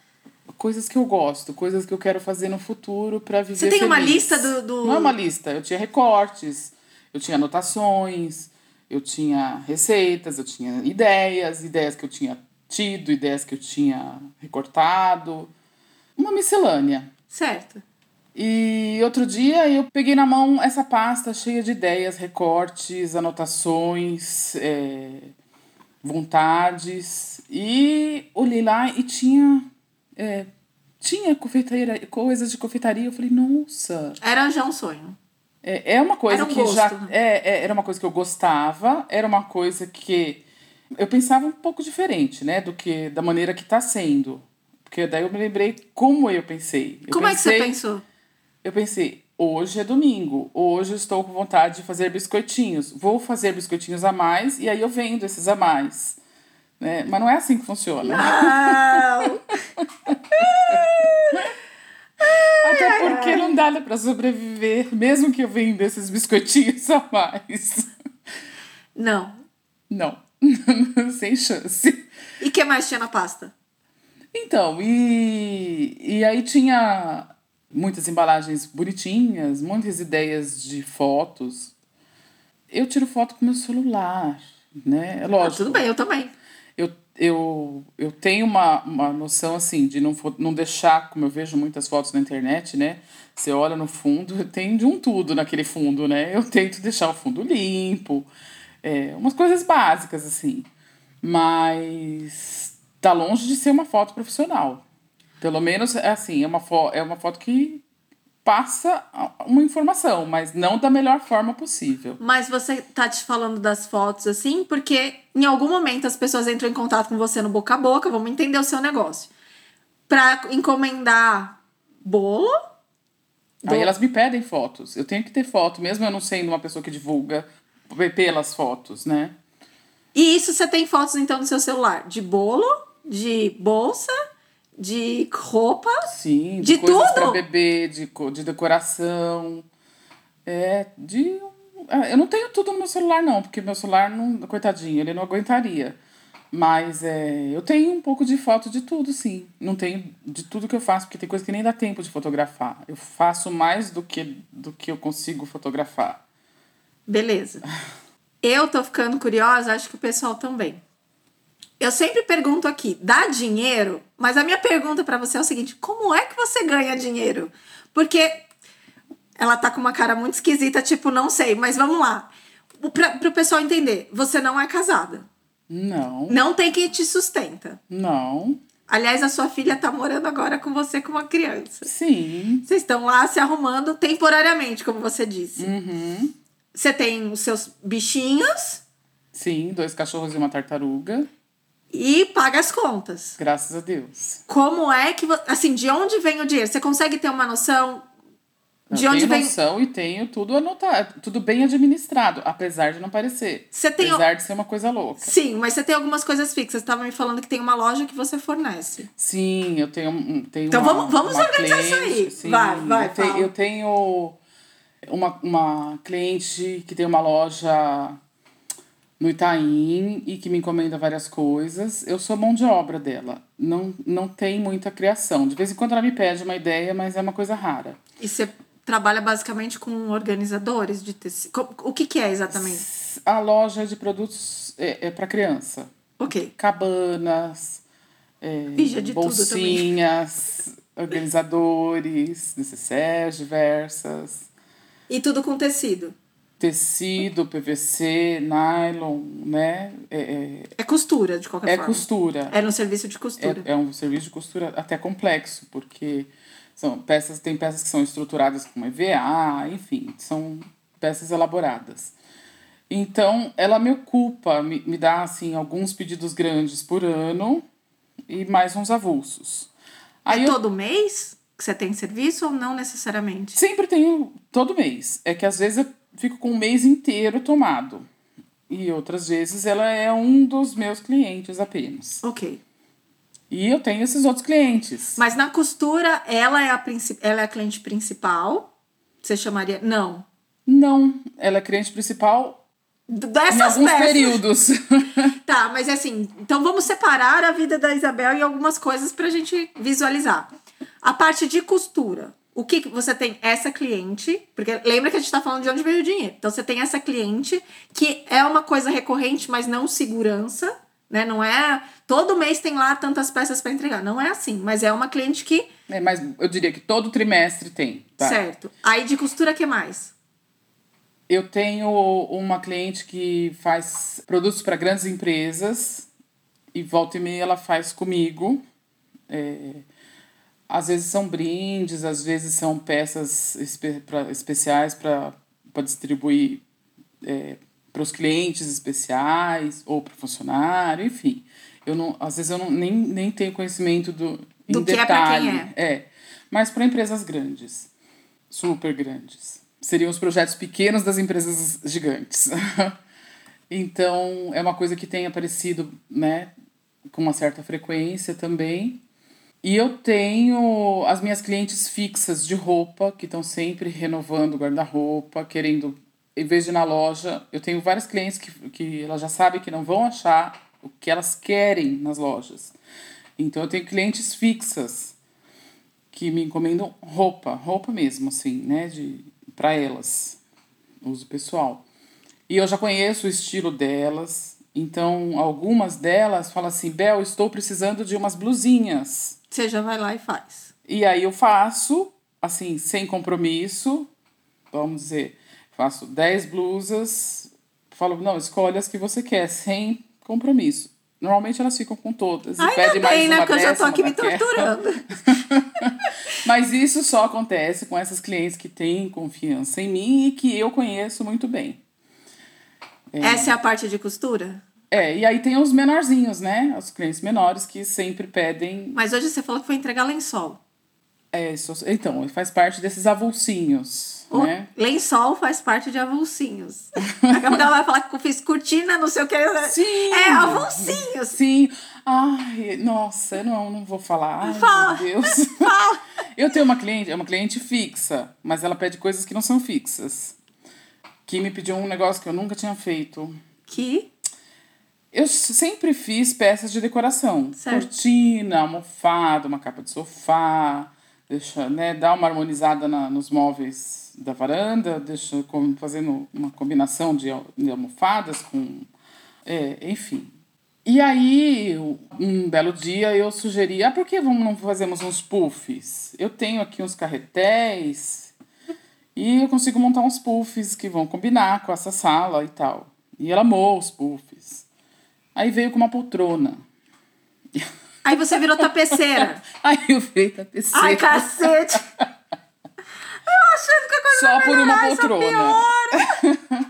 Coisas que eu gosto, coisas que eu quero fazer no futuro para viver Você tem feliz. uma lista do, do. Não é uma lista, eu tinha recortes, eu tinha anotações, eu tinha receitas, eu tinha ideias, ideias que eu tinha tido, ideias que eu tinha recortado. Uma miscelânea. Certo. E outro dia eu peguei na mão essa pasta cheia de ideias, recortes, anotações, é, vontades. E olhei lá e tinha. É, tinha confeitaria, coisas de confeitaria. Eu falei, nossa. Era já um sonho. É, é uma coisa um que gosto. já. É, é, era uma coisa que eu gostava, era uma coisa que eu pensava um pouco diferente, né? Do que da maneira que está sendo. Porque daí eu me lembrei como eu pensei. Eu como pensei, é que você pensou? eu pensei, hoje é domingo, hoje eu estou com vontade de fazer biscoitinhos. Vou fazer biscoitinhos a mais e aí eu vendo esses a mais. Né? Mas não é assim que funciona. Não! [LAUGHS] Até porque não dá para sobreviver, mesmo que eu venda esses biscoitinhos a mais. Não. Não. [LAUGHS] Sem chance. E o que mais tinha na pasta? Então, e, e aí tinha muitas embalagens bonitinhas, muitas ideias de fotos. Eu tiro foto com meu celular, né? É ah, lógico. Ah, tudo bem, eu também. Eu, eu, eu tenho uma, uma noção, assim, de não, não deixar, como eu vejo muitas fotos na internet, né? Você olha no fundo, [LAUGHS] tem de um tudo naquele fundo, né? Eu tento deixar o fundo limpo, é, umas coisas básicas, assim. Mas tá longe de ser uma foto profissional. Pelo menos, é assim, é uma, fo é uma foto que passa uma informação, mas não da melhor forma possível. Mas você tá te falando das fotos assim, porque em algum momento as pessoas entram em contato com você no boca a boca, vamos entender o seu negócio. Pra encomendar bolo. Aí elas me pedem fotos. Eu tenho que ter foto, mesmo eu não sendo uma pessoa que divulga pelas fotos, né? E isso você tem fotos então no seu celular? De bolo, de bolsa de roupa. Sim, de, de coisas para bebê, de, de decoração. É, de. Ah, eu não tenho tudo no meu celular, não, porque meu celular, não, coitadinho, ele não aguentaria. Mas é, eu tenho um pouco de foto de tudo, sim. Não tenho de tudo que eu faço, porque tem coisa que nem dá tempo de fotografar. Eu faço mais do que, do que eu consigo fotografar. Beleza. Eu tô ficando curiosa, acho que o pessoal também. Eu sempre pergunto aqui, dá dinheiro? Mas a minha pergunta para você é o seguinte: como é que você ganha dinheiro? Porque ela tá com uma cara muito esquisita, tipo, não sei, mas vamos lá. Para o pessoal entender, você não é casada. Não. Não tem quem te sustenta. Não. Aliás, a sua filha tá morando agora com você com uma criança. Sim. Vocês estão lá se arrumando temporariamente, como você disse. Uhum. Você tem os seus bichinhos. Sim, dois cachorros e uma tartaruga e paga as contas. Graças a Deus. Como é que, assim, de onde vem o dinheiro? Você consegue ter uma noção de eu onde tenho vem? noção e tenho tudo anotado, tudo bem administrado, apesar de não parecer. Você tem apesar de ser uma coisa louca. Sim, mas você tem algumas coisas fixas. Você estava me falando que tem uma loja que você fornece. Sim, eu tenho, tenho Então uma, vamos, vamos uma organizar cliente, isso aí. Sim, vai, vai, eu, te, eu tenho uma, uma cliente que tem uma loja no Itaim e que me encomenda várias coisas. Eu sou mão de obra dela. Não, não tem muita criação. De vez em quando ela me pede uma ideia, mas é uma coisa rara. E você trabalha basicamente com organizadores de tecido? O que, que é exatamente? A loja de produtos é, é para criança. Ok. Cabanas, é, bolsinhas, [LAUGHS] organizadores, necessários diversas. E tudo com tecido? tecido, PVC, nylon, né? É, é, é costura, de qualquer é forma. É costura. É um serviço de costura. É, é um serviço de costura até complexo, porque são peças, tem peças que são estruturadas com EVA, enfim, são peças elaboradas. Então, ela me ocupa, me, me dá assim alguns pedidos grandes por ano e mais uns avulsos. Aí é eu... todo mês que você tem serviço ou não necessariamente? Sempre tenho todo mês. É que às vezes eu fico com um mês inteiro tomado. E outras vezes ela é um dos meus clientes apenas. Ok. E eu tenho esses outros clientes. Mas na costura, ela é a, princip... ela é a cliente principal? Você chamaria. Não. Não, ela é cliente principal dessas em alguns peças. períodos. [LAUGHS] tá, mas assim, então vamos separar a vida da Isabel em algumas coisas pra gente visualizar. A parte de costura. O que você tem essa cliente, porque lembra que a gente tá falando de onde veio o dinheiro. Então você tem essa cliente que é uma coisa recorrente, mas não segurança, né? Não é todo mês tem lá tantas peças para entregar. Não é assim, mas é uma cliente que É, mas eu diria que todo trimestre tem. Tá? Certo. Aí de costura que mais? Eu tenho uma cliente que faz produtos para grandes empresas e volta e meia ela faz comigo. É, às vezes são brindes, às vezes são peças espe pra, especiais para distribuir é, para os clientes especiais ou para o funcionário, enfim. Eu não, às vezes eu não, nem, nem tenho conhecimento do, do em que detalhe. é quem é. é. Mas para empresas grandes, super grandes. Seriam os projetos pequenos das empresas gigantes. [LAUGHS] então, é uma coisa que tem aparecido né, com uma certa frequência também. E eu tenho as minhas clientes fixas de roupa, que estão sempre renovando o guarda-roupa, querendo, em vez de ir na loja, eu tenho várias clientes que, que elas já sabem que não vão achar o que elas querem nas lojas. Então eu tenho clientes fixas que me encomendam roupa, roupa mesmo, assim, né, de para elas, uso pessoal. E eu já conheço o estilo delas, então algumas delas falam assim: Bel, estou precisando de umas blusinhas. Você já vai lá e faz. E aí eu faço, assim, sem compromisso, vamos dizer, faço 10 blusas, falo, não, escolhe as que você quer, sem compromisso. Normalmente elas ficam com todas. Ainda e pede mais bem, né? uma Porque eu já tô aqui me torturando. [LAUGHS] Mas isso só acontece com essas clientes que têm confiança em mim e que eu conheço muito bem. Essa é a parte de costura? É, e aí tem os menorzinhos, né? Os clientes menores que sempre pedem. Mas hoje você falou que foi entregar lençol. É, isso, então, faz parte desses avulsinhos, O né? lençol faz parte de avulsinhos. [LAUGHS] A pouco ela vai falar que eu fiz cortina, não sei o que. Sim! É, avulsinhos. Sim. Ai, nossa, eu não, não vou falar. Ai, Fala. meu Deus. [LAUGHS] Fala. Eu tenho uma cliente, é uma cliente fixa, mas ela pede coisas que não são fixas. Que me pediu um negócio que eu nunca tinha feito. Que Eu sempre fiz peças de decoração. Certo. Cortina, almofada, uma capa de sofá, deixa, né, dar uma harmonizada na, nos móveis da varanda, deixa fazendo uma combinação de, de almofadas com. é, enfim. E aí, um belo dia, eu sugeri, ah, por que vamos, não fazemos uns puffs? Eu tenho aqui uns carretéis e eu consigo montar uns puffs que vão combinar com essa sala e tal. E ela amou os puffs. Aí veio com uma poltrona. Aí você virou tapeceira. [LAUGHS] Aí eu virei tapeceira. Ai, cacete. Eu achando que a coisa Só por uma poltrona.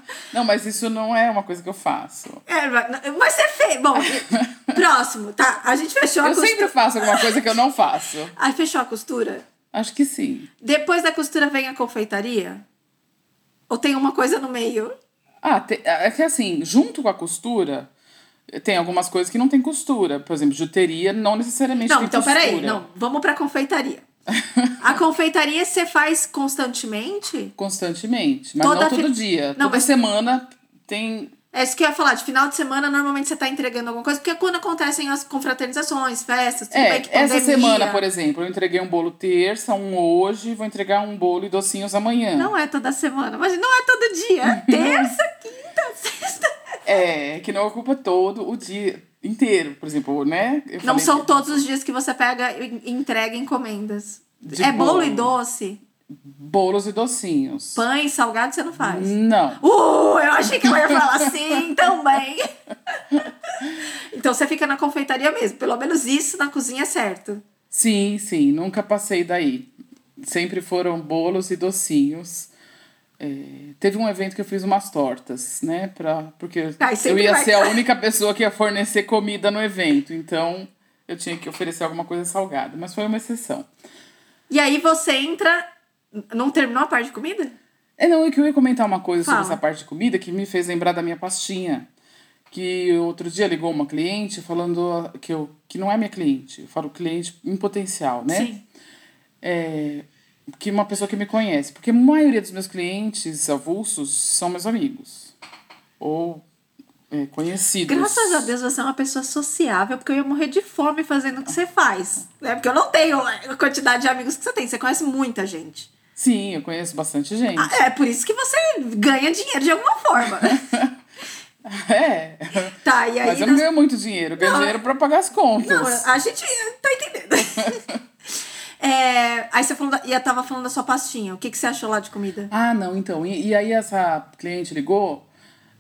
[LAUGHS] Não, mas isso não é uma coisa que eu faço. É, mas você fez. Bom, [LAUGHS] próximo, tá? A gente fechou a Eu costura. sempre faço alguma coisa que eu não faço. Aí fechou a costura? Acho que sim. Depois da costura vem a confeitaria? Ou tem uma coisa no meio? Ah, é que assim, junto com a costura, tem algumas coisas que não tem costura. Por exemplo, juteria não necessariamente Não, tem então costura. peraí. Não, vamos pra confeitaria. A confeitaria você faz constantemente? Constantemente, mas Toda não todo fi- dia. Não, Toda mas- semana tem É isso que eu ia falar. De final de semana, normalmente você tá entregando alguma coisa, porque é quando acontecem as confraternizações, festas, tudo É, bem que essa pandemia. semana, por exemplo, eu entreguei um bolo terça, um hoje, vou entregar um bolo e docinhos amanhã. Não é toda semana, mas não é todo dia. É [LAUGHS] terça, quinta, sexta. É, que não ocupa todo o dia inteiro, por exemplo, né? Eu Não são que- todos os dias que você pega e entrega encomendas. De é bolo bolo. e doce. Bolos e docinhos. Pães, salgado você não faz. Não. Uh, eu achei que ela ia falar assim [LAUGHS] também. então você fica na confeitaria mesmo. Pelo menos isso na cozinha é certo. Sim, sim, nunca passei daí. Sempre foram bolos e docinhos. É, teve um evento que eu fiz umas tortas, né? Pra, porque [LAUGHS] Ai, eu ia vai ser a [LAUGHS] única pessoa que ia fornecer comida no evento. Então eu tinha que oferecer alguma coisa salgada. Mas foi uma exceção. E aí você entra. Não terminou a parte de comida? É, não, é que eu ia comentar uma coisa sobre Fala. essa parte de comida que me fez lembrar da minha pastinha. Que outro dia ligou uma cliente falando que, eu, que não é minha cliente. Eu falo cliente em potencial, né? Sim. é, que uma pessoa que me conhece. Porque a maioria dos meus clientes avulsos são meus amigos. Ou é, conhecidos. Graças a Deus você é uma pessoa sociável, porque eu ia morrer de fome fazendo o que você faz. Né? Porque eu não tenho a quantidade de amigos que você tem. Você conhece muita gente. Sim, eu conheço bastante gente. Ah, É por isso que você ganha dinheiro de alguma forma. [LAUGHS] É. tá, e aí. Mas eu não nós- ganho muito dinheiro. Eu ganho Não, dinheiro pra pagar as contas. Não, a gente tá entendendo. [LAUGHS] É, aí você falou da, e eu tava falando da sua pastinha. O que, que você achou lá de comida? Ah, não, então. E, e aí essa cliente ligou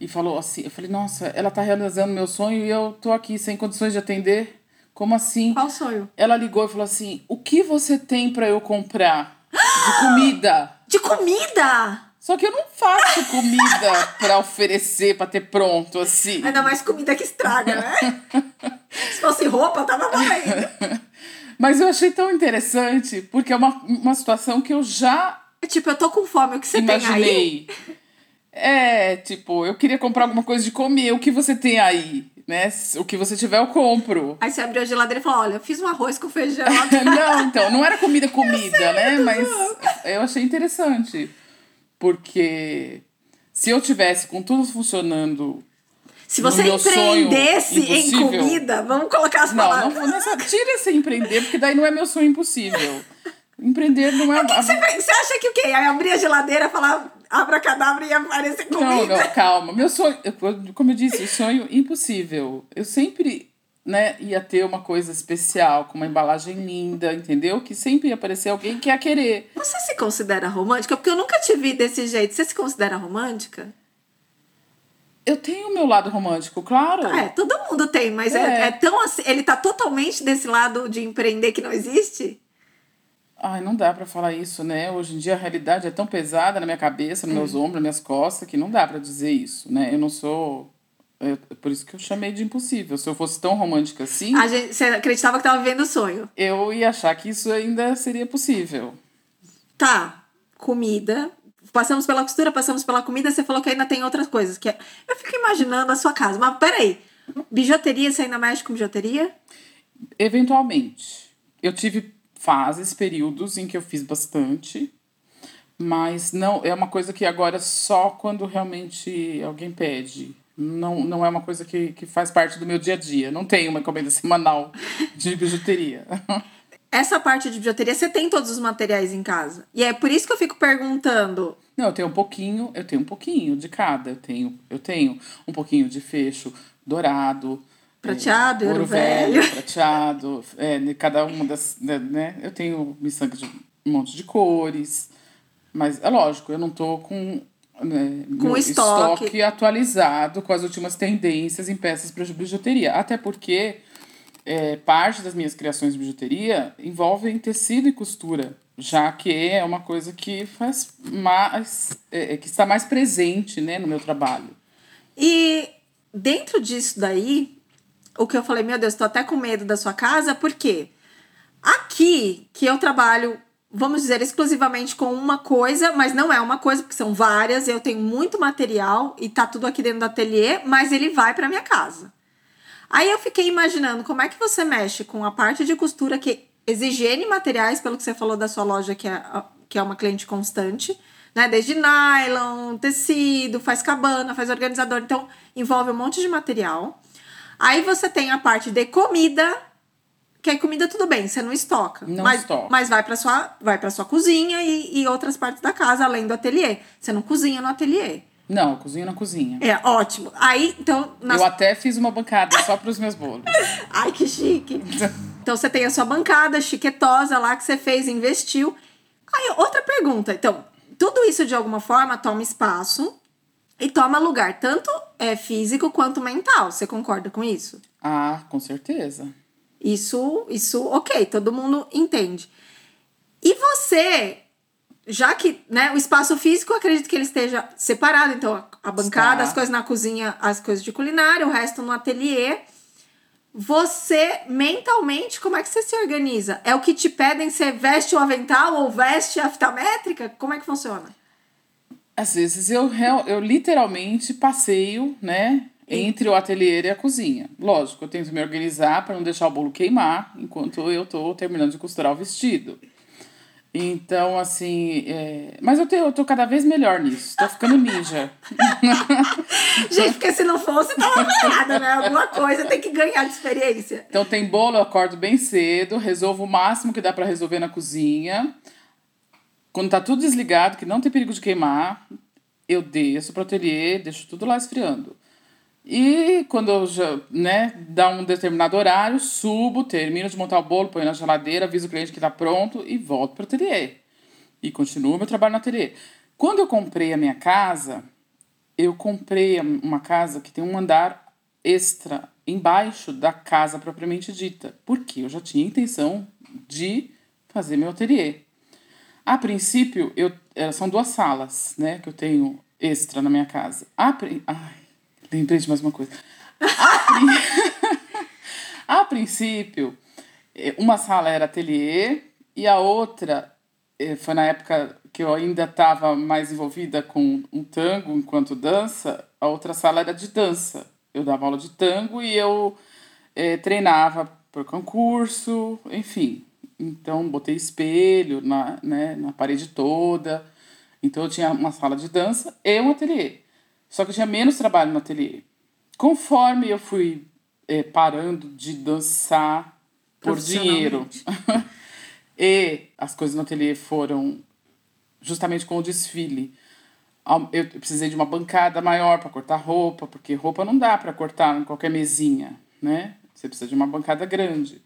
e falou assim, eu falei, nossa, ela tá realizando meu sonho e eu tô aqui sem condições de atender. Como assim? Qual sonho? Ela ligou e falou assim: o que você tem pra eu comprar de comida? [GASPS] De comida! Só que eu não faço comida [LAUGHS] pra oferecer, pra ter pronto, assim. Ainda mais comida que estraga, né? [LAUGHS] Se fosse roupa, tava valendo. [LAUGHS] Mas eu achei tão interessante, porque é uma, uma situação que eu já Tipo, eu tô com fome, o que você tem aí? imaginei. É, tipo, eu queria comprar alguma coisa de comer, o que você tem aí? Né? O que você tiver, eu compro. Aí você abriu a geladeira e falou: Olha, eu fiz um arroz com feijão. [LAUGHS] não, então, não era comida comida, né? Mas eu achei interessante. Porque se eu tivesse com tudo funcionando. Se você empreendesse em comida, vamos colocar as Não, palavras. não, nessa, tira esse empreender, porque daí não é meu sonho impossível. Empreender não é. Você, você acha que o quê? Abrir a geladeira, falar abracadabra e aparecer comida? Não, não, calma. Meu sonho, como eu disse, sonho impossível. Eu sempre, né, ia ter uma coisa especial, com uma embalagem linda, entendeu? Que sempre ia aparecer alguém que ia querer. Você se considera romântica? Porque eu nunca te vi desse jeito. Você se considera romântica? Eu tenho o meu lado romântico, claro. É, todo mundo tem, mas é, É. é tão assim. Ele tá totalmente desse lado de empreender que não existe? Ai, não dá pra falar isso, né? Hoje em dia a realidade é tão pesada na minha cabeça, nos meus ombros, nas minhas costas, que não dá pra dizer isso, né? Eu não sou. É por isso que eu chamei de impossível. Se eu fosse tão romântica assim, A gente, você acreditava que tava vivendo o sonho. eu ia achar que isso ainda seria possível. Tá, comida. Passamos pela costura, passamos pela comida, você falou que ainda tem outras coisas. Que é- Eu fico imaginando a sua casa. Mas peraí, bijuteria, você ainda mexe com bijuteria? Eventualmente. Eu tive fases, períodos em que eu fiz bastante, mas não é uma coisa que agora só quando realmente alguém pede. Não, não é uma coisa que, que faz parte do meu dia a dia. Não tenho uma encomenda [LAUGHS] semanal de bijuteria. Essa parte de bijuteria, você tem todos os materiais em casa. E é por isso que eu fico perguntando. Não, eu tenho um pouquinho, eu tenho um pouquinho de cada. Eu tenho, eu tenho um pouquinho de fecho dourado. Prateado, é, ouro velho, velho. [LAUGHS] prateado. É, cada uma das. né, eu tenho miçanga de um monte de cores. Mas é lógico, eu não tô com. Né, meu estoque. atualizado com as últimas tendências em peças para bijuteria. Até porque é, parte das minhas criações de bijuteria envolvem tecido e costura, já que é uma coisa que faz mais. é, é, que está mais presente né, no meu trabalho. E dentro disso daí, o que eu falei, meu Deus, tô até com medo da sua casa, porque aqui que eu trabalho, vamos dizer, exclusivamente com uma coisa, mas não é uma coisa, porque são várias, eu tenho muito material e tá tudo aqui dentro do ateliê, mas ele vai para minha casa. Aí eu fiquei imaginando como é que você mexe com a parte de costura que exige N materiais, pelo que você falou da sua loja, que é, que é uma cliente constante, né? Desde nylon, tecido, faz cabana, faz organizador, então envolve um monte de material. Aí você tem a parte de comida, que é comida tudo bem, você não estoca. Não mas, estoca. Mas vai para sua, vai para sua cozinha e, e outras partes da casa, além do ateliê. Você não cozinha no ateliê. Não, eu cozinho na cozinha. É ótimo. Aí, então, nas Eu até fiz uma bancada só para os meus bolos. [LAUGHS] Ai, que chique. Então você tem a sua bancada chiquetosa lá que você fez, investiu. Aí, outra pergunta. Então, tudo isso de alguma forma toma espaço e toma lugar, tanto é físico quanto mental. Você concorda com isso? Ah, com certeza. Isso, isso, ok, todo mundo entende. E você já que né, o espaço físico, acredito que ele esteja separado. Então, a bancada, Está. as coisas na cozinha, as coisas de culinária, o resto no ateliê. Você, mentalmente, como é que você se organiza? É o que te pedem, você veste o avental ou veste a fita métrica? Como é que funciona? Às vezes eu, eu literalmente passeio, né? Entre o ateliê e a cozinha. Lógico, eu tento me organizar para não deixar o bolo queimar enquanto eu tô terminando de costurar o vestido. Então, assim. é, Mas eu, te, eu tô cada vez melhor nisso. Tô ficando ninja. [LAUGHS] Gente, porque se não fosse, tava nada, né? Alguma coisa tem que ganhar de experiência. Então tem bolo, eu acordo bem cedo, resolvo o máximo que dá para resolver na cozinha. Quando tá tudo desligado, que não tem perigo de queimar, eu desço pro ateliê, deixo tudo lá esfriando. E quando eu já, né, dá um determinado horário, subo, termino de montar o bolo, ponho na geladeira, aviso o cliente que tá pronto e volto pro ateliê. E continuo meu trabalho no ateliê. Quando eu comprei a minha casa, eu comprei uma casa que tem um andar extra embaixo da casa propriamente dita, porque eu já tinha intenção de fazer meu ateliê. A princípio, eu, eh, são duas salas, né, que eu tenho extra na minha casa. A, ai, lembrei de mais uma coisa. A, pri- [LAUGHS] a princípio, eh, uma sala era ateliê e a outra eh, foi na época que eu ainda estava mais envolvida com um tango enquanto dança. A outra sala era de dança. Eu dava aula de tango e eu eh, treinava por concurso, enfim. Então, botei espelho na, né, na parede toda. Então, eu tinha uma sala de dança e um ateliê. Só que eu tinha menos trabalho no ateliê. Conforme eu fui eh, parando de dançar por dinheiro [LAUGHS] e as coisas no ateliê foram justamente com o desfile. Eu precisei de uma bancada maior para cortar roupa, porque roupa não dá para cortar em qualquer mesinha, né? Você precisa de uma bancada grande.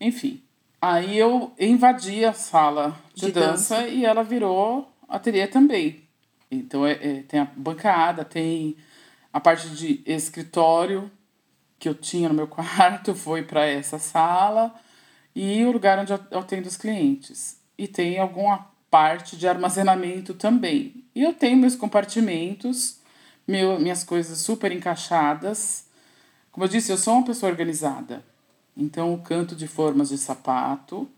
Enfim, aí eu invadi a sala de, De dança, dança. e ela virou ateliê também. Então é, é- tem a bancada, tem a parte de escritório que eu tinha no meu [LAUGHS] quarto foi para essa sala e o lugar onde eu atendo os clientes. E tem alguma parte de armazenamento também. E eu tenho meus compartimentos, meu, minhas coisas super encaixadas. Como eu disse, eu sou uma pessoa organizada. Então, o canto de formas de sapato,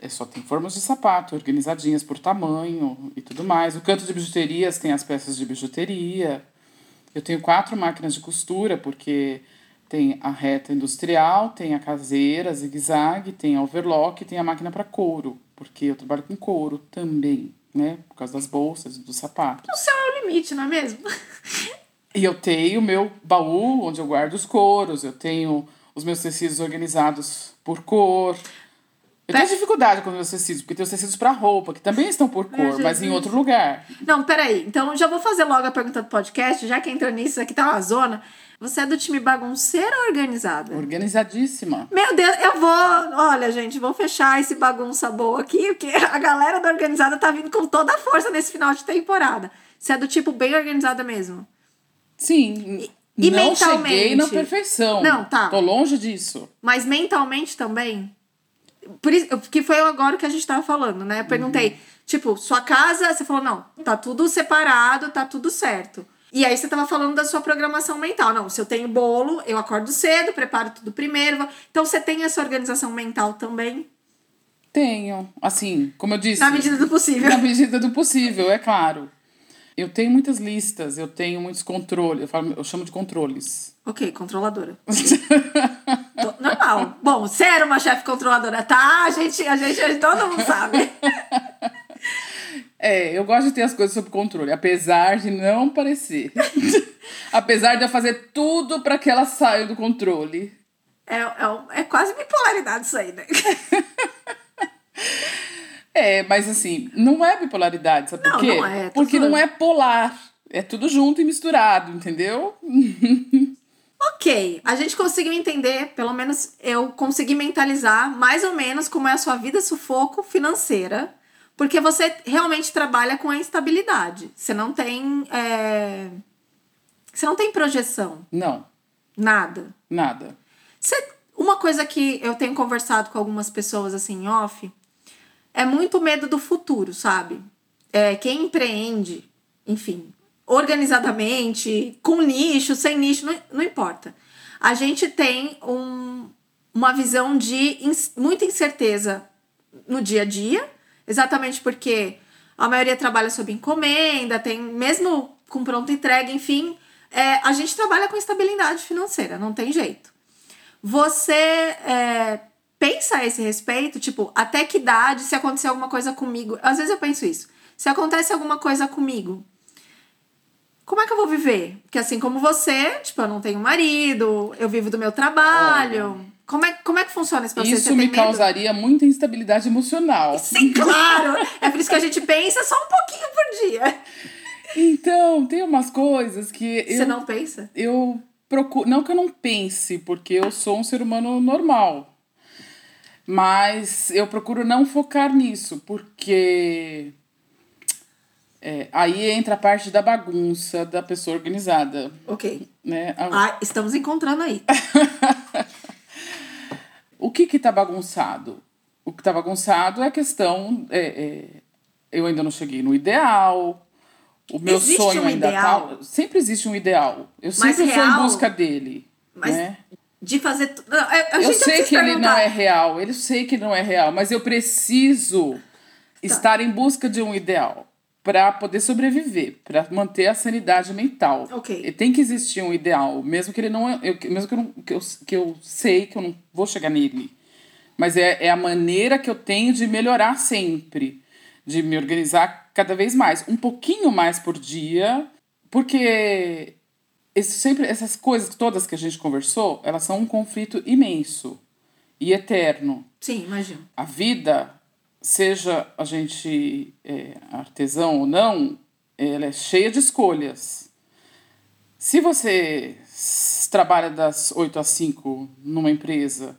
é só tem formas de sapato, organizadinhas por tamanho e tudo mais. O canto de bijuterias tem as peças de bijuteria. Eu tenho quatro máquinas de costura, porque tem a reta industrial, tem a caseira, zigue-zague, tem a overlock, tem a máquina para couro, porque eu trabalho com couro também, né? Por causa das bolsas e dos sapatos. O céu é o limite, não é mesmo? E eu tenho o meu baú onde eu guardo os couros, eu tenho os meus tecidos organizados por cor. Eu tenho dificuldade com os meus tecidos, porque tem os tecidos para roupa, que também estão por cor, mas em outro lugar. Não, peraí. Então, já vou fazer logo a pergunta do podcast, já que entrou nisso, aqui tá uma zona. Você é do time bagunceira ou organizada? Organizadíssima. Meu Deus, eu vou. Olha, gente, vou fechar esse bagunça boa aqui, porque a galera da organizada tá vindo com toda a força nesse final de temporada. Você é do tipo bem organizada mesmo. Sim. e não mentalmente? cheguei na perfeição. Não, tá. Tô longe disso. Mas mentalmente também. Por isso, que foi agora que a gente tava falando, né? Eu perguntei, tipo, sua casa, você falou, não, tá tudo separado, tá tudo certo. E aí você tava falando da sua programação mental. Não, se eu tenho bolo, eu acordo cedo, preparo tudo primeiro. Então você tem essa organização mental também, Tenho. Assim, como eu disse. na medida do possível. Na medida do possível, é claro. Eu tenho muitas listas, eu tenho muitos controles. Eu, falo, eu chamo de controles. Ok, controladora. [LAUGHS] Normal. Bom, você era uma chefe controladora, tá? A gente, a gente, todo mundo sabe. É, eu gosto de ter as coisas sob controle, apesar de não parecer. [LAUGHS] apesar de eu fazer tudo para que elas saiam do controle. É, é, é quase bipolaridade isso aí, né? [LAUGHS] É, mas assim, não é bipolaridade, sabe Não, por quê? não é, Porque não falando. é polar. É tudo junto e misturado, entendeu? [LAUGHS] Ok, a gente conseguiu entender, pelo menos eu consegui mentalizar mais ou menos como é a sua vida sufoco financeira, porque você realmente trabalha com a instabilidade. Você não tem. é, Você não tem projeção, Não, nada. nada. Você- Uma coisa que eu tenho conversado com algumas pessoas assim off é muito medo do futuro, sabe? é, quem empreende, enfim, organizadamente, com nicho, sem nicho, não, não importa. A gente tem um, uma visão de ins, muita incerteza no dia a dia, exatamente porque a maioria trabalha sob encomenda, tem mesmo com pronta entrega, enfim, é, a gente trabalha com estabilidade financeira, não tem jeito. Você é, pensa a esse respeito, tipo, até que idade, se acontecer alguma coisa comigo, às vezes eu penso isso, se acontece alguma coisa comigo, como é que eu vou viver? Porque assim como você, tipo, eu não tenho marido, eu vivo do meu trabalho. Como é, como é que funciona esse processo? Isso me causaria muita instabilidade emocional. Sim, claro! é por isso que a gente pensa só um pouquinho por dia. Então, tem umas coisas que. Você eu, não pensa? Eu procuro. Não que eu não pense, porque eu sou um ser humano normal. Mas eu procuro não focar nisso, porque. É, aí entra a parte da bagunça da pessoa organizada. Ok. Né? Ah, estamos encontrando aí. [LAUGHS] o que que tá bagunçado? O que tá bagunçado é a questão... É, é, eu ainda não cheguei no ideal, o meu existe sonho um ainda ideal? tá. Sempre existe um ideal. Eu sempre real? estou em busca dele. Mas né? de fazer. Não, a- a Eu sei que ele não é real. Eu sei que ele não é real, mas eu preciso Tá. estar em busca de um ideal para poder sobreviver, para manter a sanidade mental. Ok. E tem que existir um ideal, mesmo que ele não é, eu, mesmo que eu, não, que eu que eu sei que eu não vou chegar nele. Mas é, é a maneira que eu tenho de melhorar sempre, de me organizar cada vez mais, um pouquinho mais por dia, porque esse sempre essas coisas todas que a gente conversou, elas são um conflito imenso e eterno. Sim, imagino. A vida, seja a gente é, artesão ou não, ela é cheia de escolhas. Se você trabalha das 8 às 5 numa empresa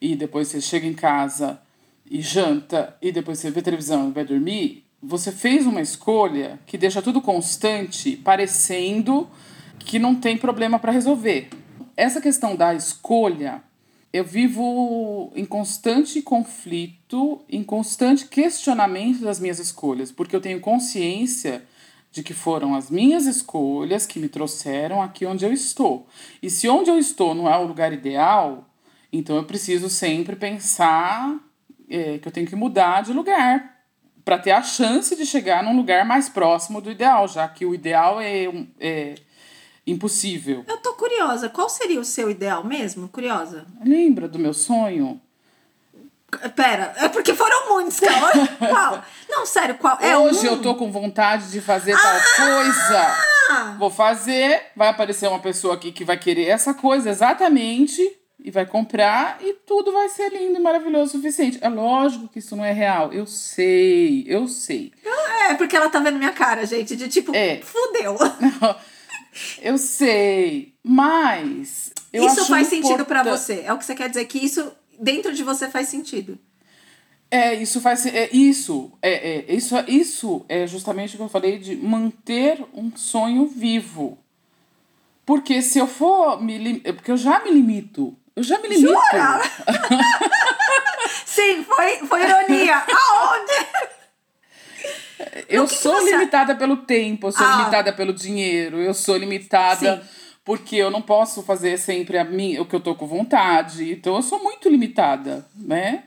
e depois você chega em casa e janta e depois você vê televisão e vai dormir, você fez uma escolha que deixa tudo constante, parecendo que não tem problema para resolver. Essa questão da escolha, eu vivo em constante conflito, em constante questionamento das minhas escolhas, porque eu tenho consciência de que foram as minhas escolhas que me trouxeram aqui onde eu estou. E se onde eu estou não é o lugar ideal, então eu preciso sempre pensar é, que eu tenho que mudar de lugar para ter a chance de chegar num lugar mais próximo do ideal, já que o ideal é, é impossível. Eu tô curiosa. Qual seria o seu ideal mesmo? Curiosa. Lembra do meu sonho? Pera, é porque foram muitos, calma. [LAUGHS] qual? Não, sério, qual? É Hoje um? eu tô com vontade de fazer tal coisa. Vou fazer, vai aparecer uma pessoa aqui que vai querer essa coisa exatamente e vai comprar e tudo vai ser lindo e maravilhoso o suficiente. É lógico que isso não é real. Eu sei, eu sei. É, porque ela tá vendo minha cara, gente, de tipo, É. fudeu. [LAUGHS] Eu sei, mas eu isso faz sentido pra importan- você. É o que você quer dizer, que isso dentro de você faz sentido. É, isso faz é isso, é, é isso, isso é justamente o que eu falei de manter um sonho vivo. Porque se eu for me lim- é porque eu já me limito. Eu já me limito. Jura? [LAUGHS] Sim, foi, foi ironia. [LAUGHS] Aonde? Eu sou você- limitada pelo tempo, eu sou Ah. limitada pelo dinheiro, eu sou limitada Sim. porque eu não posso fazer sempre a mim, o que eu tô com vontade. Então eu sou muito limitada, né?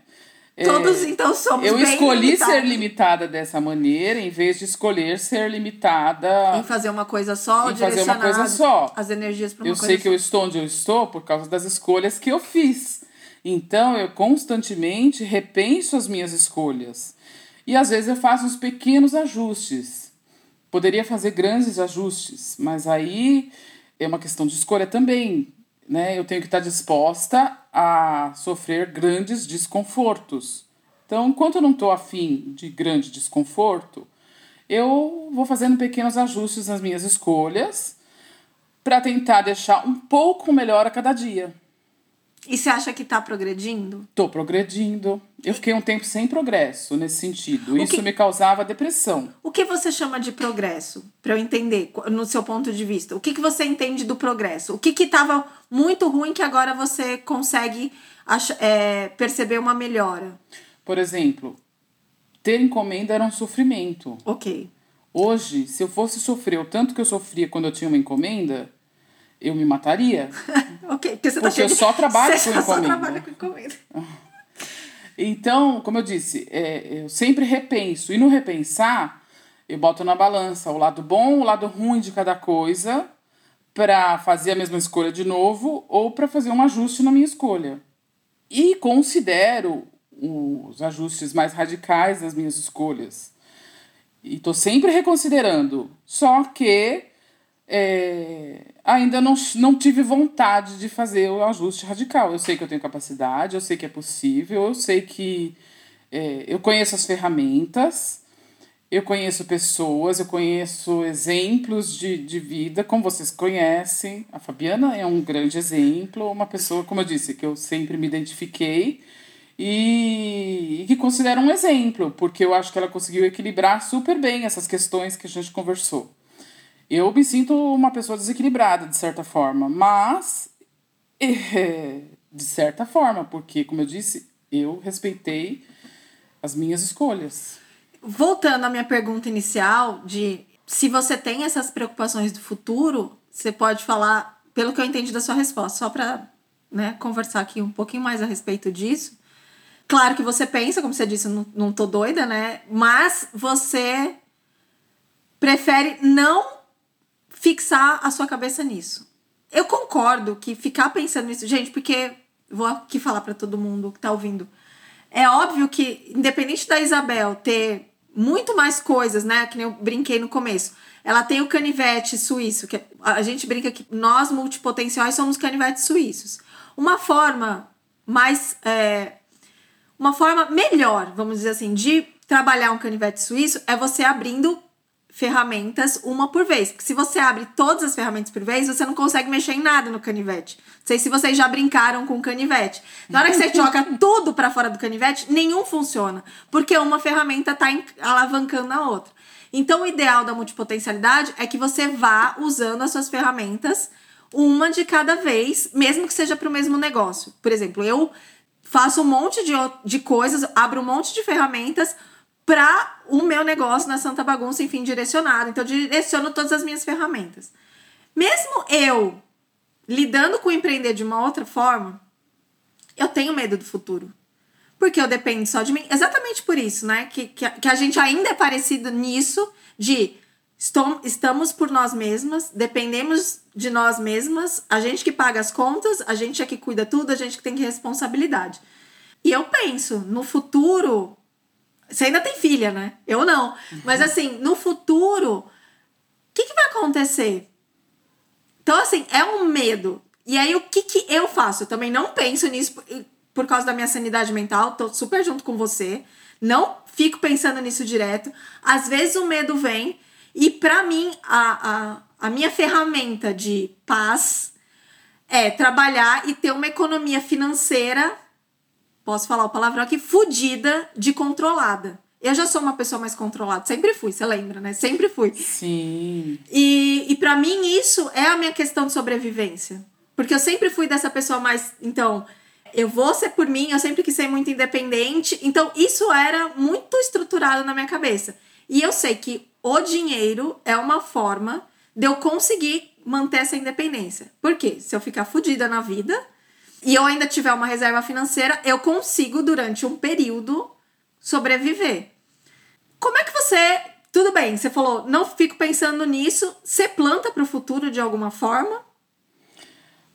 É, Todos então somos eu escolhi limitados ser limitada dessa maneira em vez de escolher ser limitada. Em fazer uma coisa só, Em fazer uma coisa só. As energias pra uma Eu coisa sei que só. eu estou onde eu estou por causa das escolhas que eu fiz. Então eu constantemente repenso as minhas escolhas. E às vezes eu faço uns pequenos ajustes. Poderia fazer grandes ajustes, mas aí é uma questão de escolha também. Né? Eu tenho que estar disposta a sofrer grandes desconfortos. Então, enquanto eu não estou afim de grande desconforto, eu vou fazendo pequenos ajustes nas minhas escolhas para tentar deixar um pouco melhor a cada dia. E você acha que tá progredindo? Tô progredindo. Eu fiquei um tempo sem progresso nesse sentido. Isso que- me causava depressão. O que você chama de progresso? Pra eu entender, no seu ponto de vista. O que, que você entende do progresso? O que que tava muito ruim que agora você consegue é, perceber uma melhora? Por exemplo, ter encomenda era um sofrimento. Ok. Hoje, se eu fosse sofrer o tanto que eu sofria quando eu tinha uma encomenda, eu me mataria. [LAUGHS] ok, porque você tá Porque eu de- só trabalho [LAUGHS] você com só encomenda. trabalha com encomenda. Então, como eu disse, é, eu sempre repenso. E no repensar, eu boto na balança o lado bom, o lado ruim de cada coisa, para fazer a mesma escolha de novo ou para fazer um ajuste na minha escolha. E considero os ajustes mais radicais das minhas escolhas. E tô sempre reconsiderando. Só que é, ainda não, não tive vontade de fazer o ajuste radical. Eu sei que eu tenho capacidade, eu sei que é possível, eu sei que é, eu conheço as ferramentas, eu conheço pessoas, eu conheço exemplos de, de vida, como vocês conhecem. A Fabiana é um grande exemplo, uma pessoa, como eu disse, que eu sempre me identifiquei e, e que considero um exemplo, porque eu acho que ela conseguiu equilibrar super bem essas questões que a gente conversou. Eu me sinto uma pessoa desequilibrada, de certa forma, mas [LAUGHS] de certa forma, porque, como eu disse, eu respeitei as minhas escolhas. Voltando à minha pergunta inicial de se você tem essas preocupações do futuro, você pode falar, pelo que eu entendi da sua resposta, só para né, conversar aqui um pouquinho mais a respeito disso. Claro que você pensa, como você disse, não, não tô doida, né? Mas você prefere não fixar a sua cabeça nisso. Eu concordo que ficar pensando nisso, gente, porque vou aqui falar para todo mundo que tá ouvindo. É óbvio que, independente da Isabel ter muito mais coisas, né? Que nem eu brinquei no começo. Ela tem o canivete suíço, que a gente brinca que nós multipotenciais somos canivetes suíços. Uma forma mais. é, uma forma melhor, vamos dizer assim, de trabalhar um canivete suíço é você abrindo ferramentas uma por vez. Porque se você abre todas as ferramentas por vez, você não consegue mexer em nada no canivete. Não sei se vocês já brincaram com canivete. Na hora que você joga [LAUGHS] tudo para fora do canivete, nenhum funciona. Porque uma ferramenta tá em- alavancando a outra. Então, o ideal da multipotencialidade é que você vá usando as suas ferramentas uma de cada vez, mesmo que seja para o mesmo negócio. Por exemplo, eu faço um monte de, o- de coisas, abro um monte de ferramentas para o meu negócio na Santa Bagunça, enfim, direcionado. Então, direciono todas as minhas ferramentas. Mesmo eu lidando com empreender de uma outra forma, eu tenho medo do futuro. Porque eu dependo só de mim. Exatamente por isso, né? Que, que, a- que a gente ainda é parecido nisso de estamos por nós mesmas, dependemos de nós mesmas, a gente que paga as contas, a gente é que cuida tudo, a gente que tem responsabilidade. E eu penso, no futuro. Você ainda tem filha, né? Eu não. Mas assim, no futuro, o que, que vai acontecer? Então, assim, é um medo. E aí, o que, que eu faço? Eu também não penso nisso por, por causa da minha sanidade mental. Tô super junto com você. Não fico pensando nisso direto. Às vezes o medo vem. E pra mim, a, a, a minha ferramenta de paz é trabalhar e ter uma economia financeira, posso falar o palavrão aqui, fodida de controlada. Eu já sou uma pessoa mais controlada. Sempre fui, você lembra, né? Sempre fui. Sim. E, e para mim isso é a minha questão de sobrevivência. Porque eu sempre fui dessa pessoa mais. Então, eu vou ser por mim, eu sempre quis ser muito independente. Então, isso era muito estruturado na minha cabeça. E eu sei que o dinheiro é uma forma de eu conseguir manter essa independência. Por quê? Se eu ficar fodida na vida e eu ainda tiver uma reserva financeira, eu consigo, durante um período, sobreviver. Como é que você. Tudo bem, você falou, não fico pensando nisso. Você planta para o futuro de alguma forma?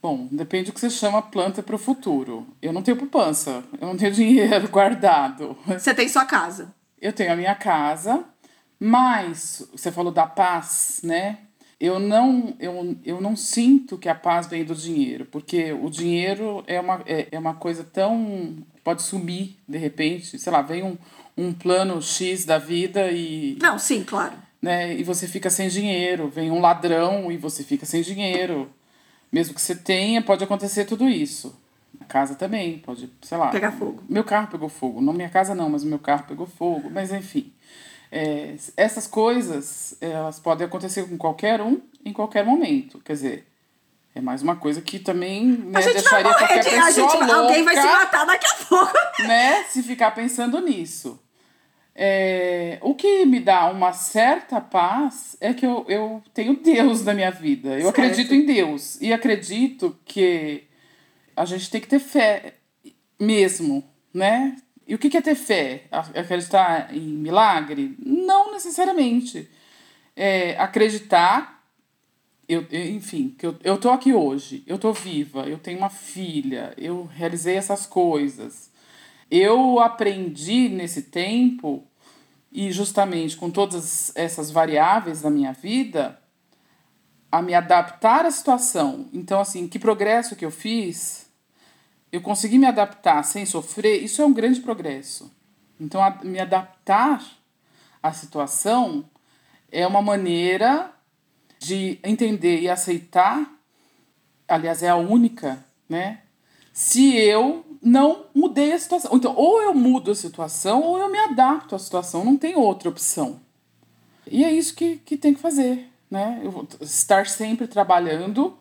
Bom, depende do que você chama planta para o futuro. Eu não tenho poupança, eu não tenho [LAUGHS] dinheiro guardado. Você tem sua casa. Eu tenho a minha casa, mas você falou da paz, né? Eu não, eu, eu não sinto que a paz vem do dinheiro, porque o dinheiro é uma, é, é uma coisa tão. pode sumir de repente, sei lá, vem um, um plano X da vida e. Não, sim, claro. né? E você fica sem dinheiro, vem um ladrão e você fica sem dinheiro. Mesmo que você tenha, pode acontecer tudo isso. A casa também, pode, sei lá. Pegar fogo. Meu carro pegou fogo. Não minha casa não, mas o meu carro pegou fogo. Mas enfim. É, essas coisas, elas podem acontecer com qualquer um, em qualquer momento. Quer dizer, é mais uma coisa que também né, gente vai deixaria morrer, qualquer de- pessoa gente, louca alguém vai se matar daqui a pouco. [LAUGHS] né, se ficar pensando nisso. É, o que me dá uma certa paz é que eu, eu tenho Deus na minha vida. Eu Certo. acredito em Deus. E acredito que a gente tem que ter fé mesmo, né? E o que é ter fé? Acreditar em milagre? Não necessariamente. É acreditar, eu, enfim, que eu, tô aqui hoje, eu tô viva, eu tenho uma filha, eu realizei essas coisas. Eu aprendi nesse tempo, e justamente com todas essas variáveis da minha vida, a me adaptar à situação. Então, assim, que progresso que eu fiz, eu consegui me adaptar sem sofrer, isso é um grande progresso. Então, a- me adaptar à situação é uma maneira de entender e aceitar, aliás, é a única, né? Se eu não mudei a situação. Então, ou eu mudo a situação, ou eu me adapto à situação. Não tem outra opção. E é isso que, que tem que fazer, né? Eu vou estar sempre trabalhando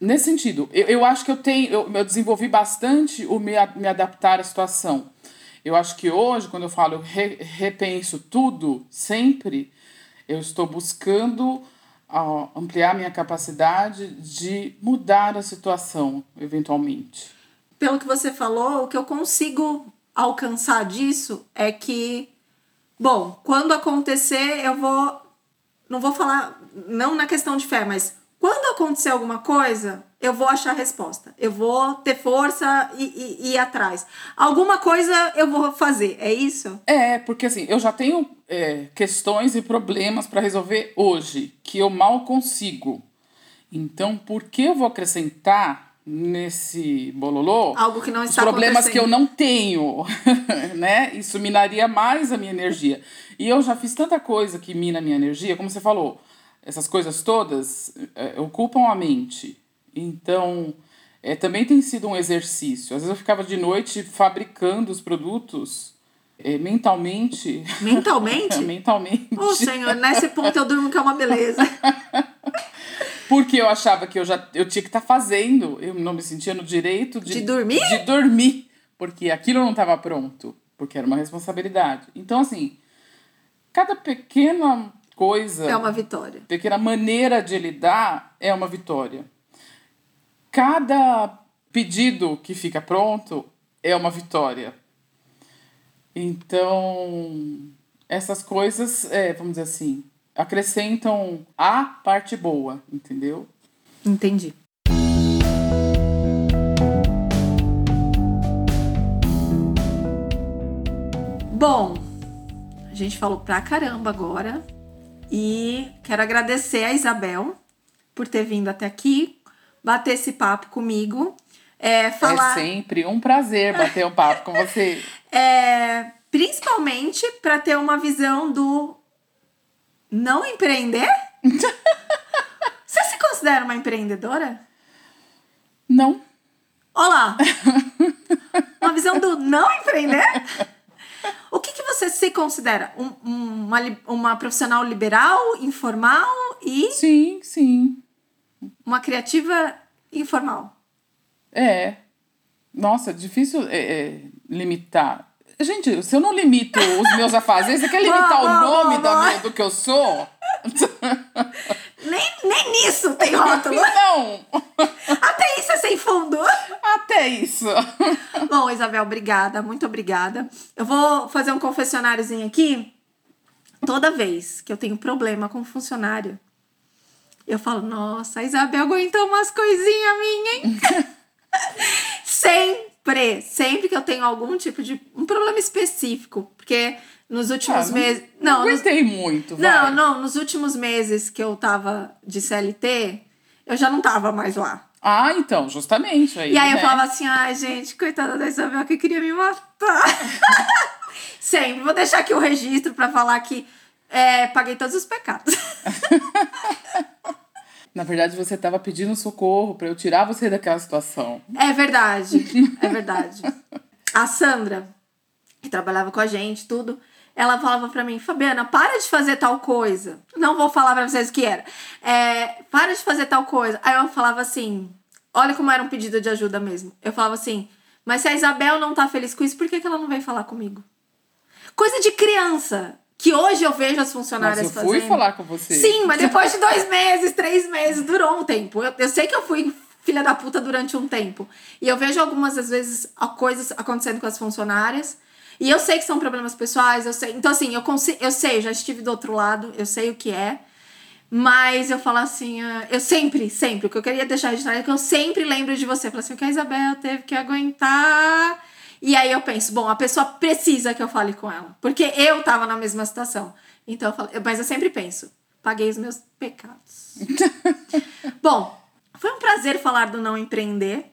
nesse sentido. Eu, eu acho que eu tenho, eu, eu desenvolvi bastante o me, me adaptar à situação. Eu acho que hoje, quando eu falo re, repenso tudo, sempre, eu estou buscando ah, ampliar minha capacidade de mudar a situação, eventualmente. Pelo que você falou, o que eu consigo alcançar disso é que, bom, quando acontecer, eu vou. Não vou falar, não na questão de fé, mas quando acontecer alguma coisa, eu vou achar a resposta. Eu vou ter força e, e- e ir atrás. Alguma coisa eu vou fazer, é isso? É, porque assim, eu já tenho é, questões e problemas para resolver hoje, que eu mal consigo. Então, por que eu vou acrescentar nesse bololô Algo que não os está problemas que eu não tenho, [LAUGHS] né? Isso minaria mais a minha energia. E eu já fiz tanta coisa que mina a minha energia, como você falou, essas coisas todas é, ocupam a mente. Então, é, também tem sido um exercício. Às vezes eu ficava de noite fabricando os produtos é, mentalmente. Mentalmente? [LAUGHS] mentalmente. Ô, senhor, nesse ponto eu durmo que é uma beleza. [LAUGHS] Porque eu achava que eu já eu tinha que estar fazendo. Eu não me sentia no direito de, De dormir? De dormir. Porque aquilo não estava pronto. Porque era uma responsabilidade. Então, assim, cada pequena coisa, É uma vitória. pequena maneira de lidar é uma vitória. Cada pedido que fica pronto é uma vitória. Então, essas coisas, é, vamos dizer assim, acrescentam a parte boa, entendeu? Entendi. Bom, a gente falou pra caramba agora e quero agradecer a Isabel por ter vindo até aqui, bater esse papo comigo, é, falar, É sempre um prazer bater um papo com você. [LAUGHS] é, principalmente para ter uma visão do não empreender. [LAUGHS] Você se considera uma empreendedora? Não, Olá! Uma visão do não empreender? [LAUGHS] Você se considera? Um- um- uma, uma profissional liberal, informal e sim, sim. uma criativa informal? É. Nossa, difícil é, é, limitar. Gente, se eu não limito os meus afazeres, você quer limitar [LAUGHS] Boa, o boa, nome boa, da minha- do que eu sou? [LAUGHS] Nem, nem nisso tem rótulo. [LAUGHS] Não! Até isso é sem fundo. Até isso. Bom, Isabel, obrigada, muito obrigada. Eu vou fazer um confessionáriozinho aqui. Toda vez que eu tenho problema com funcionário, eu falo, nossa, a Isabel aguentou umas coisinhas minhas, hein? [LAUGHS] sempre, sempre que eu tenho algum tipo de um problema específico, porque nos últimos Ah, não- meses, Não, não, nos, aguentei muito, não, vai. não, nos últimos meses que eu tava de CLT, eu já não tava mais lá. Ah, então, justamente. Aí, E aí eu né? falava assim, ai, gente, coitada da Isabel que queria me matar. [LAUGHS] Sempre. Vou deixar aqui o registro pra falar que é, paguei todos os pecados. [LAUGHS] Na verdade, você estava pedindo socorro para eu tirar você daquela situação. É verdade, é verdade. A Sandra, que trabalhava com a gente, tudo, ela falava pra mim, Fabiana, para de fazer tal coisa. Não vou falar pra vocês o que era. É, para de fazer tal coisa. Aí eu falava assim, olha como era um pedido de ajuda mesmo. Eu falava assim, mas se a Isabel não tá feliz com isso, por que, que ela não veio falar comigo? Coisa de criança. Que hoje eu vejo as funcionárias Mas eu fazendo. fui falar com você. Sim, mas depois de dois meses, três meses, durou um tempo. Eu, eu sei que eu fui filha da puta durante um tempo. E eu vejo algumas, às vezes, coisas acontecendo com as funcionárias. E eu sei que são problemas pessoais, eu sei. Então, assim, eu, consigo, eu sei, eu já estive do outro lado, eu sei o que é. Mas eu falo assim, ah, eu sempre, sempre, o que eu queria deixar registrado é que eu sempre lembro de você. Eu falo assim, o que a Isabel teve que aguentar. E aí eu penso, bom, a pessoa precisa que eu fale com ela. Porque eu tava na mesma situação. Então eu falo, mas eu sempre penso, paguei os meus pecados. [LAUGHS] bom, foi um prazer falar do não empreender.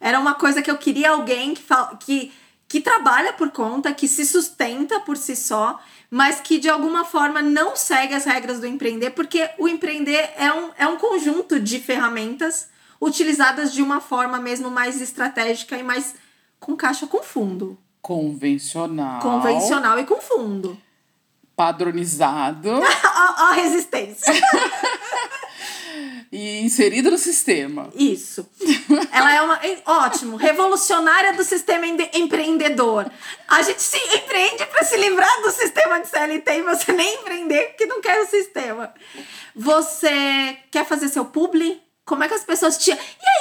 Era uma coisa que eu queria alguém que, fala, que, que trabalha por conta, que se sustenta por si só, mas que de alguma forma não segue as regras do empreender, porque o empreender é um, é um conjunto de ferramentas utilizadas de uma forma mesmo mais estratégica e mais com caixa com fundo. Convencional. Convencional e com fundo. Padronizado [LAUGHS] ó a resistência. [LAUGHS] e inserido no sistema. Isso. Ela é uma. Ótimo. Revolucionária do sistema ende- empreendedor. A gente se empreende para se livrar do sistema de CLT e você nem empreender porque não quer o sistema. Você quer fazer seu publi? Como é que as pessoas te. E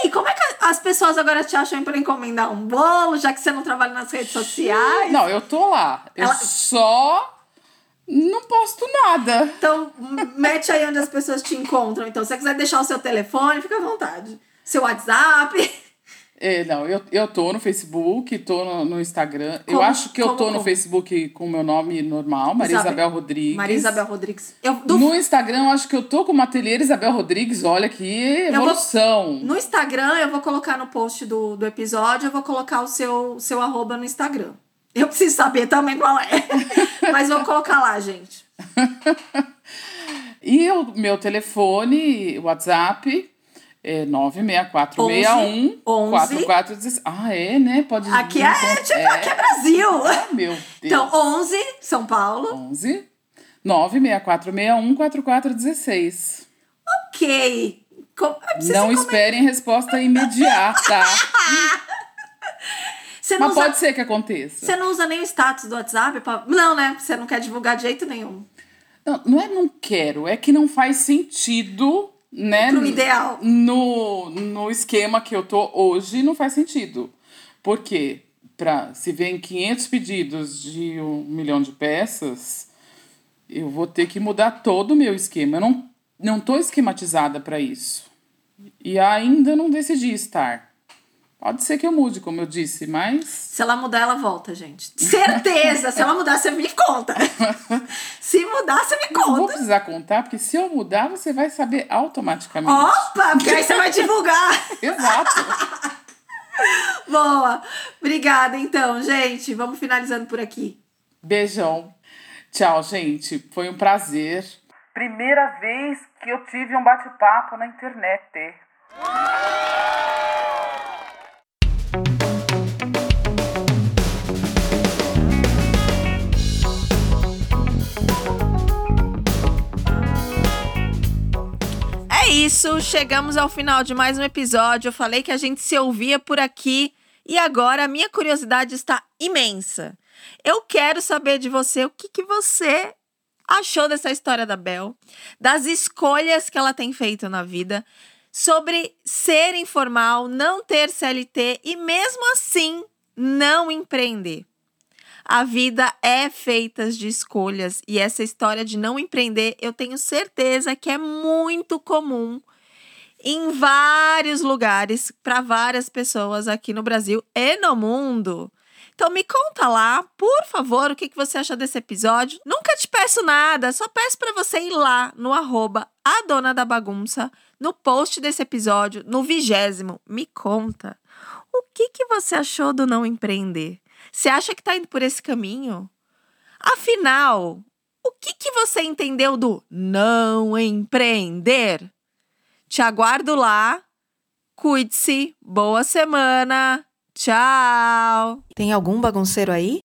aí, como é que as pessoas agora te acham para encomendar um bolo, já que você não trabalha nas redes sociais? Não, eu tô lá. Eu Ela- só não posto nada. Então, mete aí onde as pessoas te encontram. Então, se você quiser deixar o seu telefone, fica à vontade. Seu WhatsApp. É, não, eu, eu tô no Facebook, tô no, no Instagram. eu Como- acho que eu como- tô no como? Facebook com o meu nome normal, Maria Isabel- Isabel Rodrigues. Maria Isabel Rodrigues. Eu, do No Instagram, eu acho que eu tô com o Ateliê Isabel Rodrigues. Olha que vou- evolução. No Instagram, eu vou colocar no post do, do episódio, eu vou colocar o seu, seu arroba no Instagram. Eu preciso saber também qual é. [LAUGHS] Mas vou colocar lá, gente. E o meu telefone, WhatsApp, é 96461 11. 4416. Ah, é, né? Pode Aqui é, tipo, aqui é Brasil. Ah, meu Deus. Então, 11, São Paulo. 11 96461 4416. Ok. Com- Não esperem resposta imediata. [LAUGHS] Você Mas usa, pode ser que aconteça. você não usa nem o status do WhatsApp? pra- Não, né? Você não quer divulgar de jeito nenhum. Não, não é não quero, é que não faz sentido, né? Pro ideal. No, no esquema que eu tô hoje, não faz sentido. Por quê? Pra, se vem 500 pedidos de um milhão de peças, eu vou ter que mudar todo o meu esquema. Eu não, não tô esquematizada para isso. E ainda não decidi estar. Pode ser que eu mude, como eu disse, mas Se ela mudar, ela volta, gente. Certeza! Se ela mudar, você me conta. [LAUGHS] Se mudar, você me não vou conta. precisar contar, porque se eu mudar, você vai saber automaticamente. Opa! Porque aí você vai divulgar. [LAUGHS] Exato. [LAUGHS] Boa! Obrigada, então, gente. Vamos finalizando por aqui. Beijão. Tchau, gente. Foi um prazer. Primeira vez que eu tive um bate-papo na internet. Isso, chegamos ao final de mais um episódio. Eu falei que a gente se ouvia por aqui e agora a minha curiosidade está imensa. Eu quero saber de você o que, que você achou dessa história da Bel, das escolhas que ela tem feito na vida, sobre ser informal, não ter CLT e mesmo assim não empreender. A vida é feita de escolhas e essa história de não empreender, eu tenho certeza que é muito comum em vários lugares para várias pessoas aqui no Brasil e no mundo. Então me conta lá, por favor, o que, que você achou desse episódio. Nunca te peço nada, só peço para você ir lá no arroba a dona da bagunça, no post desse episódio, no vigésimo. Me conta, o que, que você achou do não empreender? Você acha que tá indo por esse caminho? Afinal, o que, que você entendeu do não empreender? Te aguardo lá. Cuide-se. Boa semana. Tchau. Tem algum bagunceiro aí?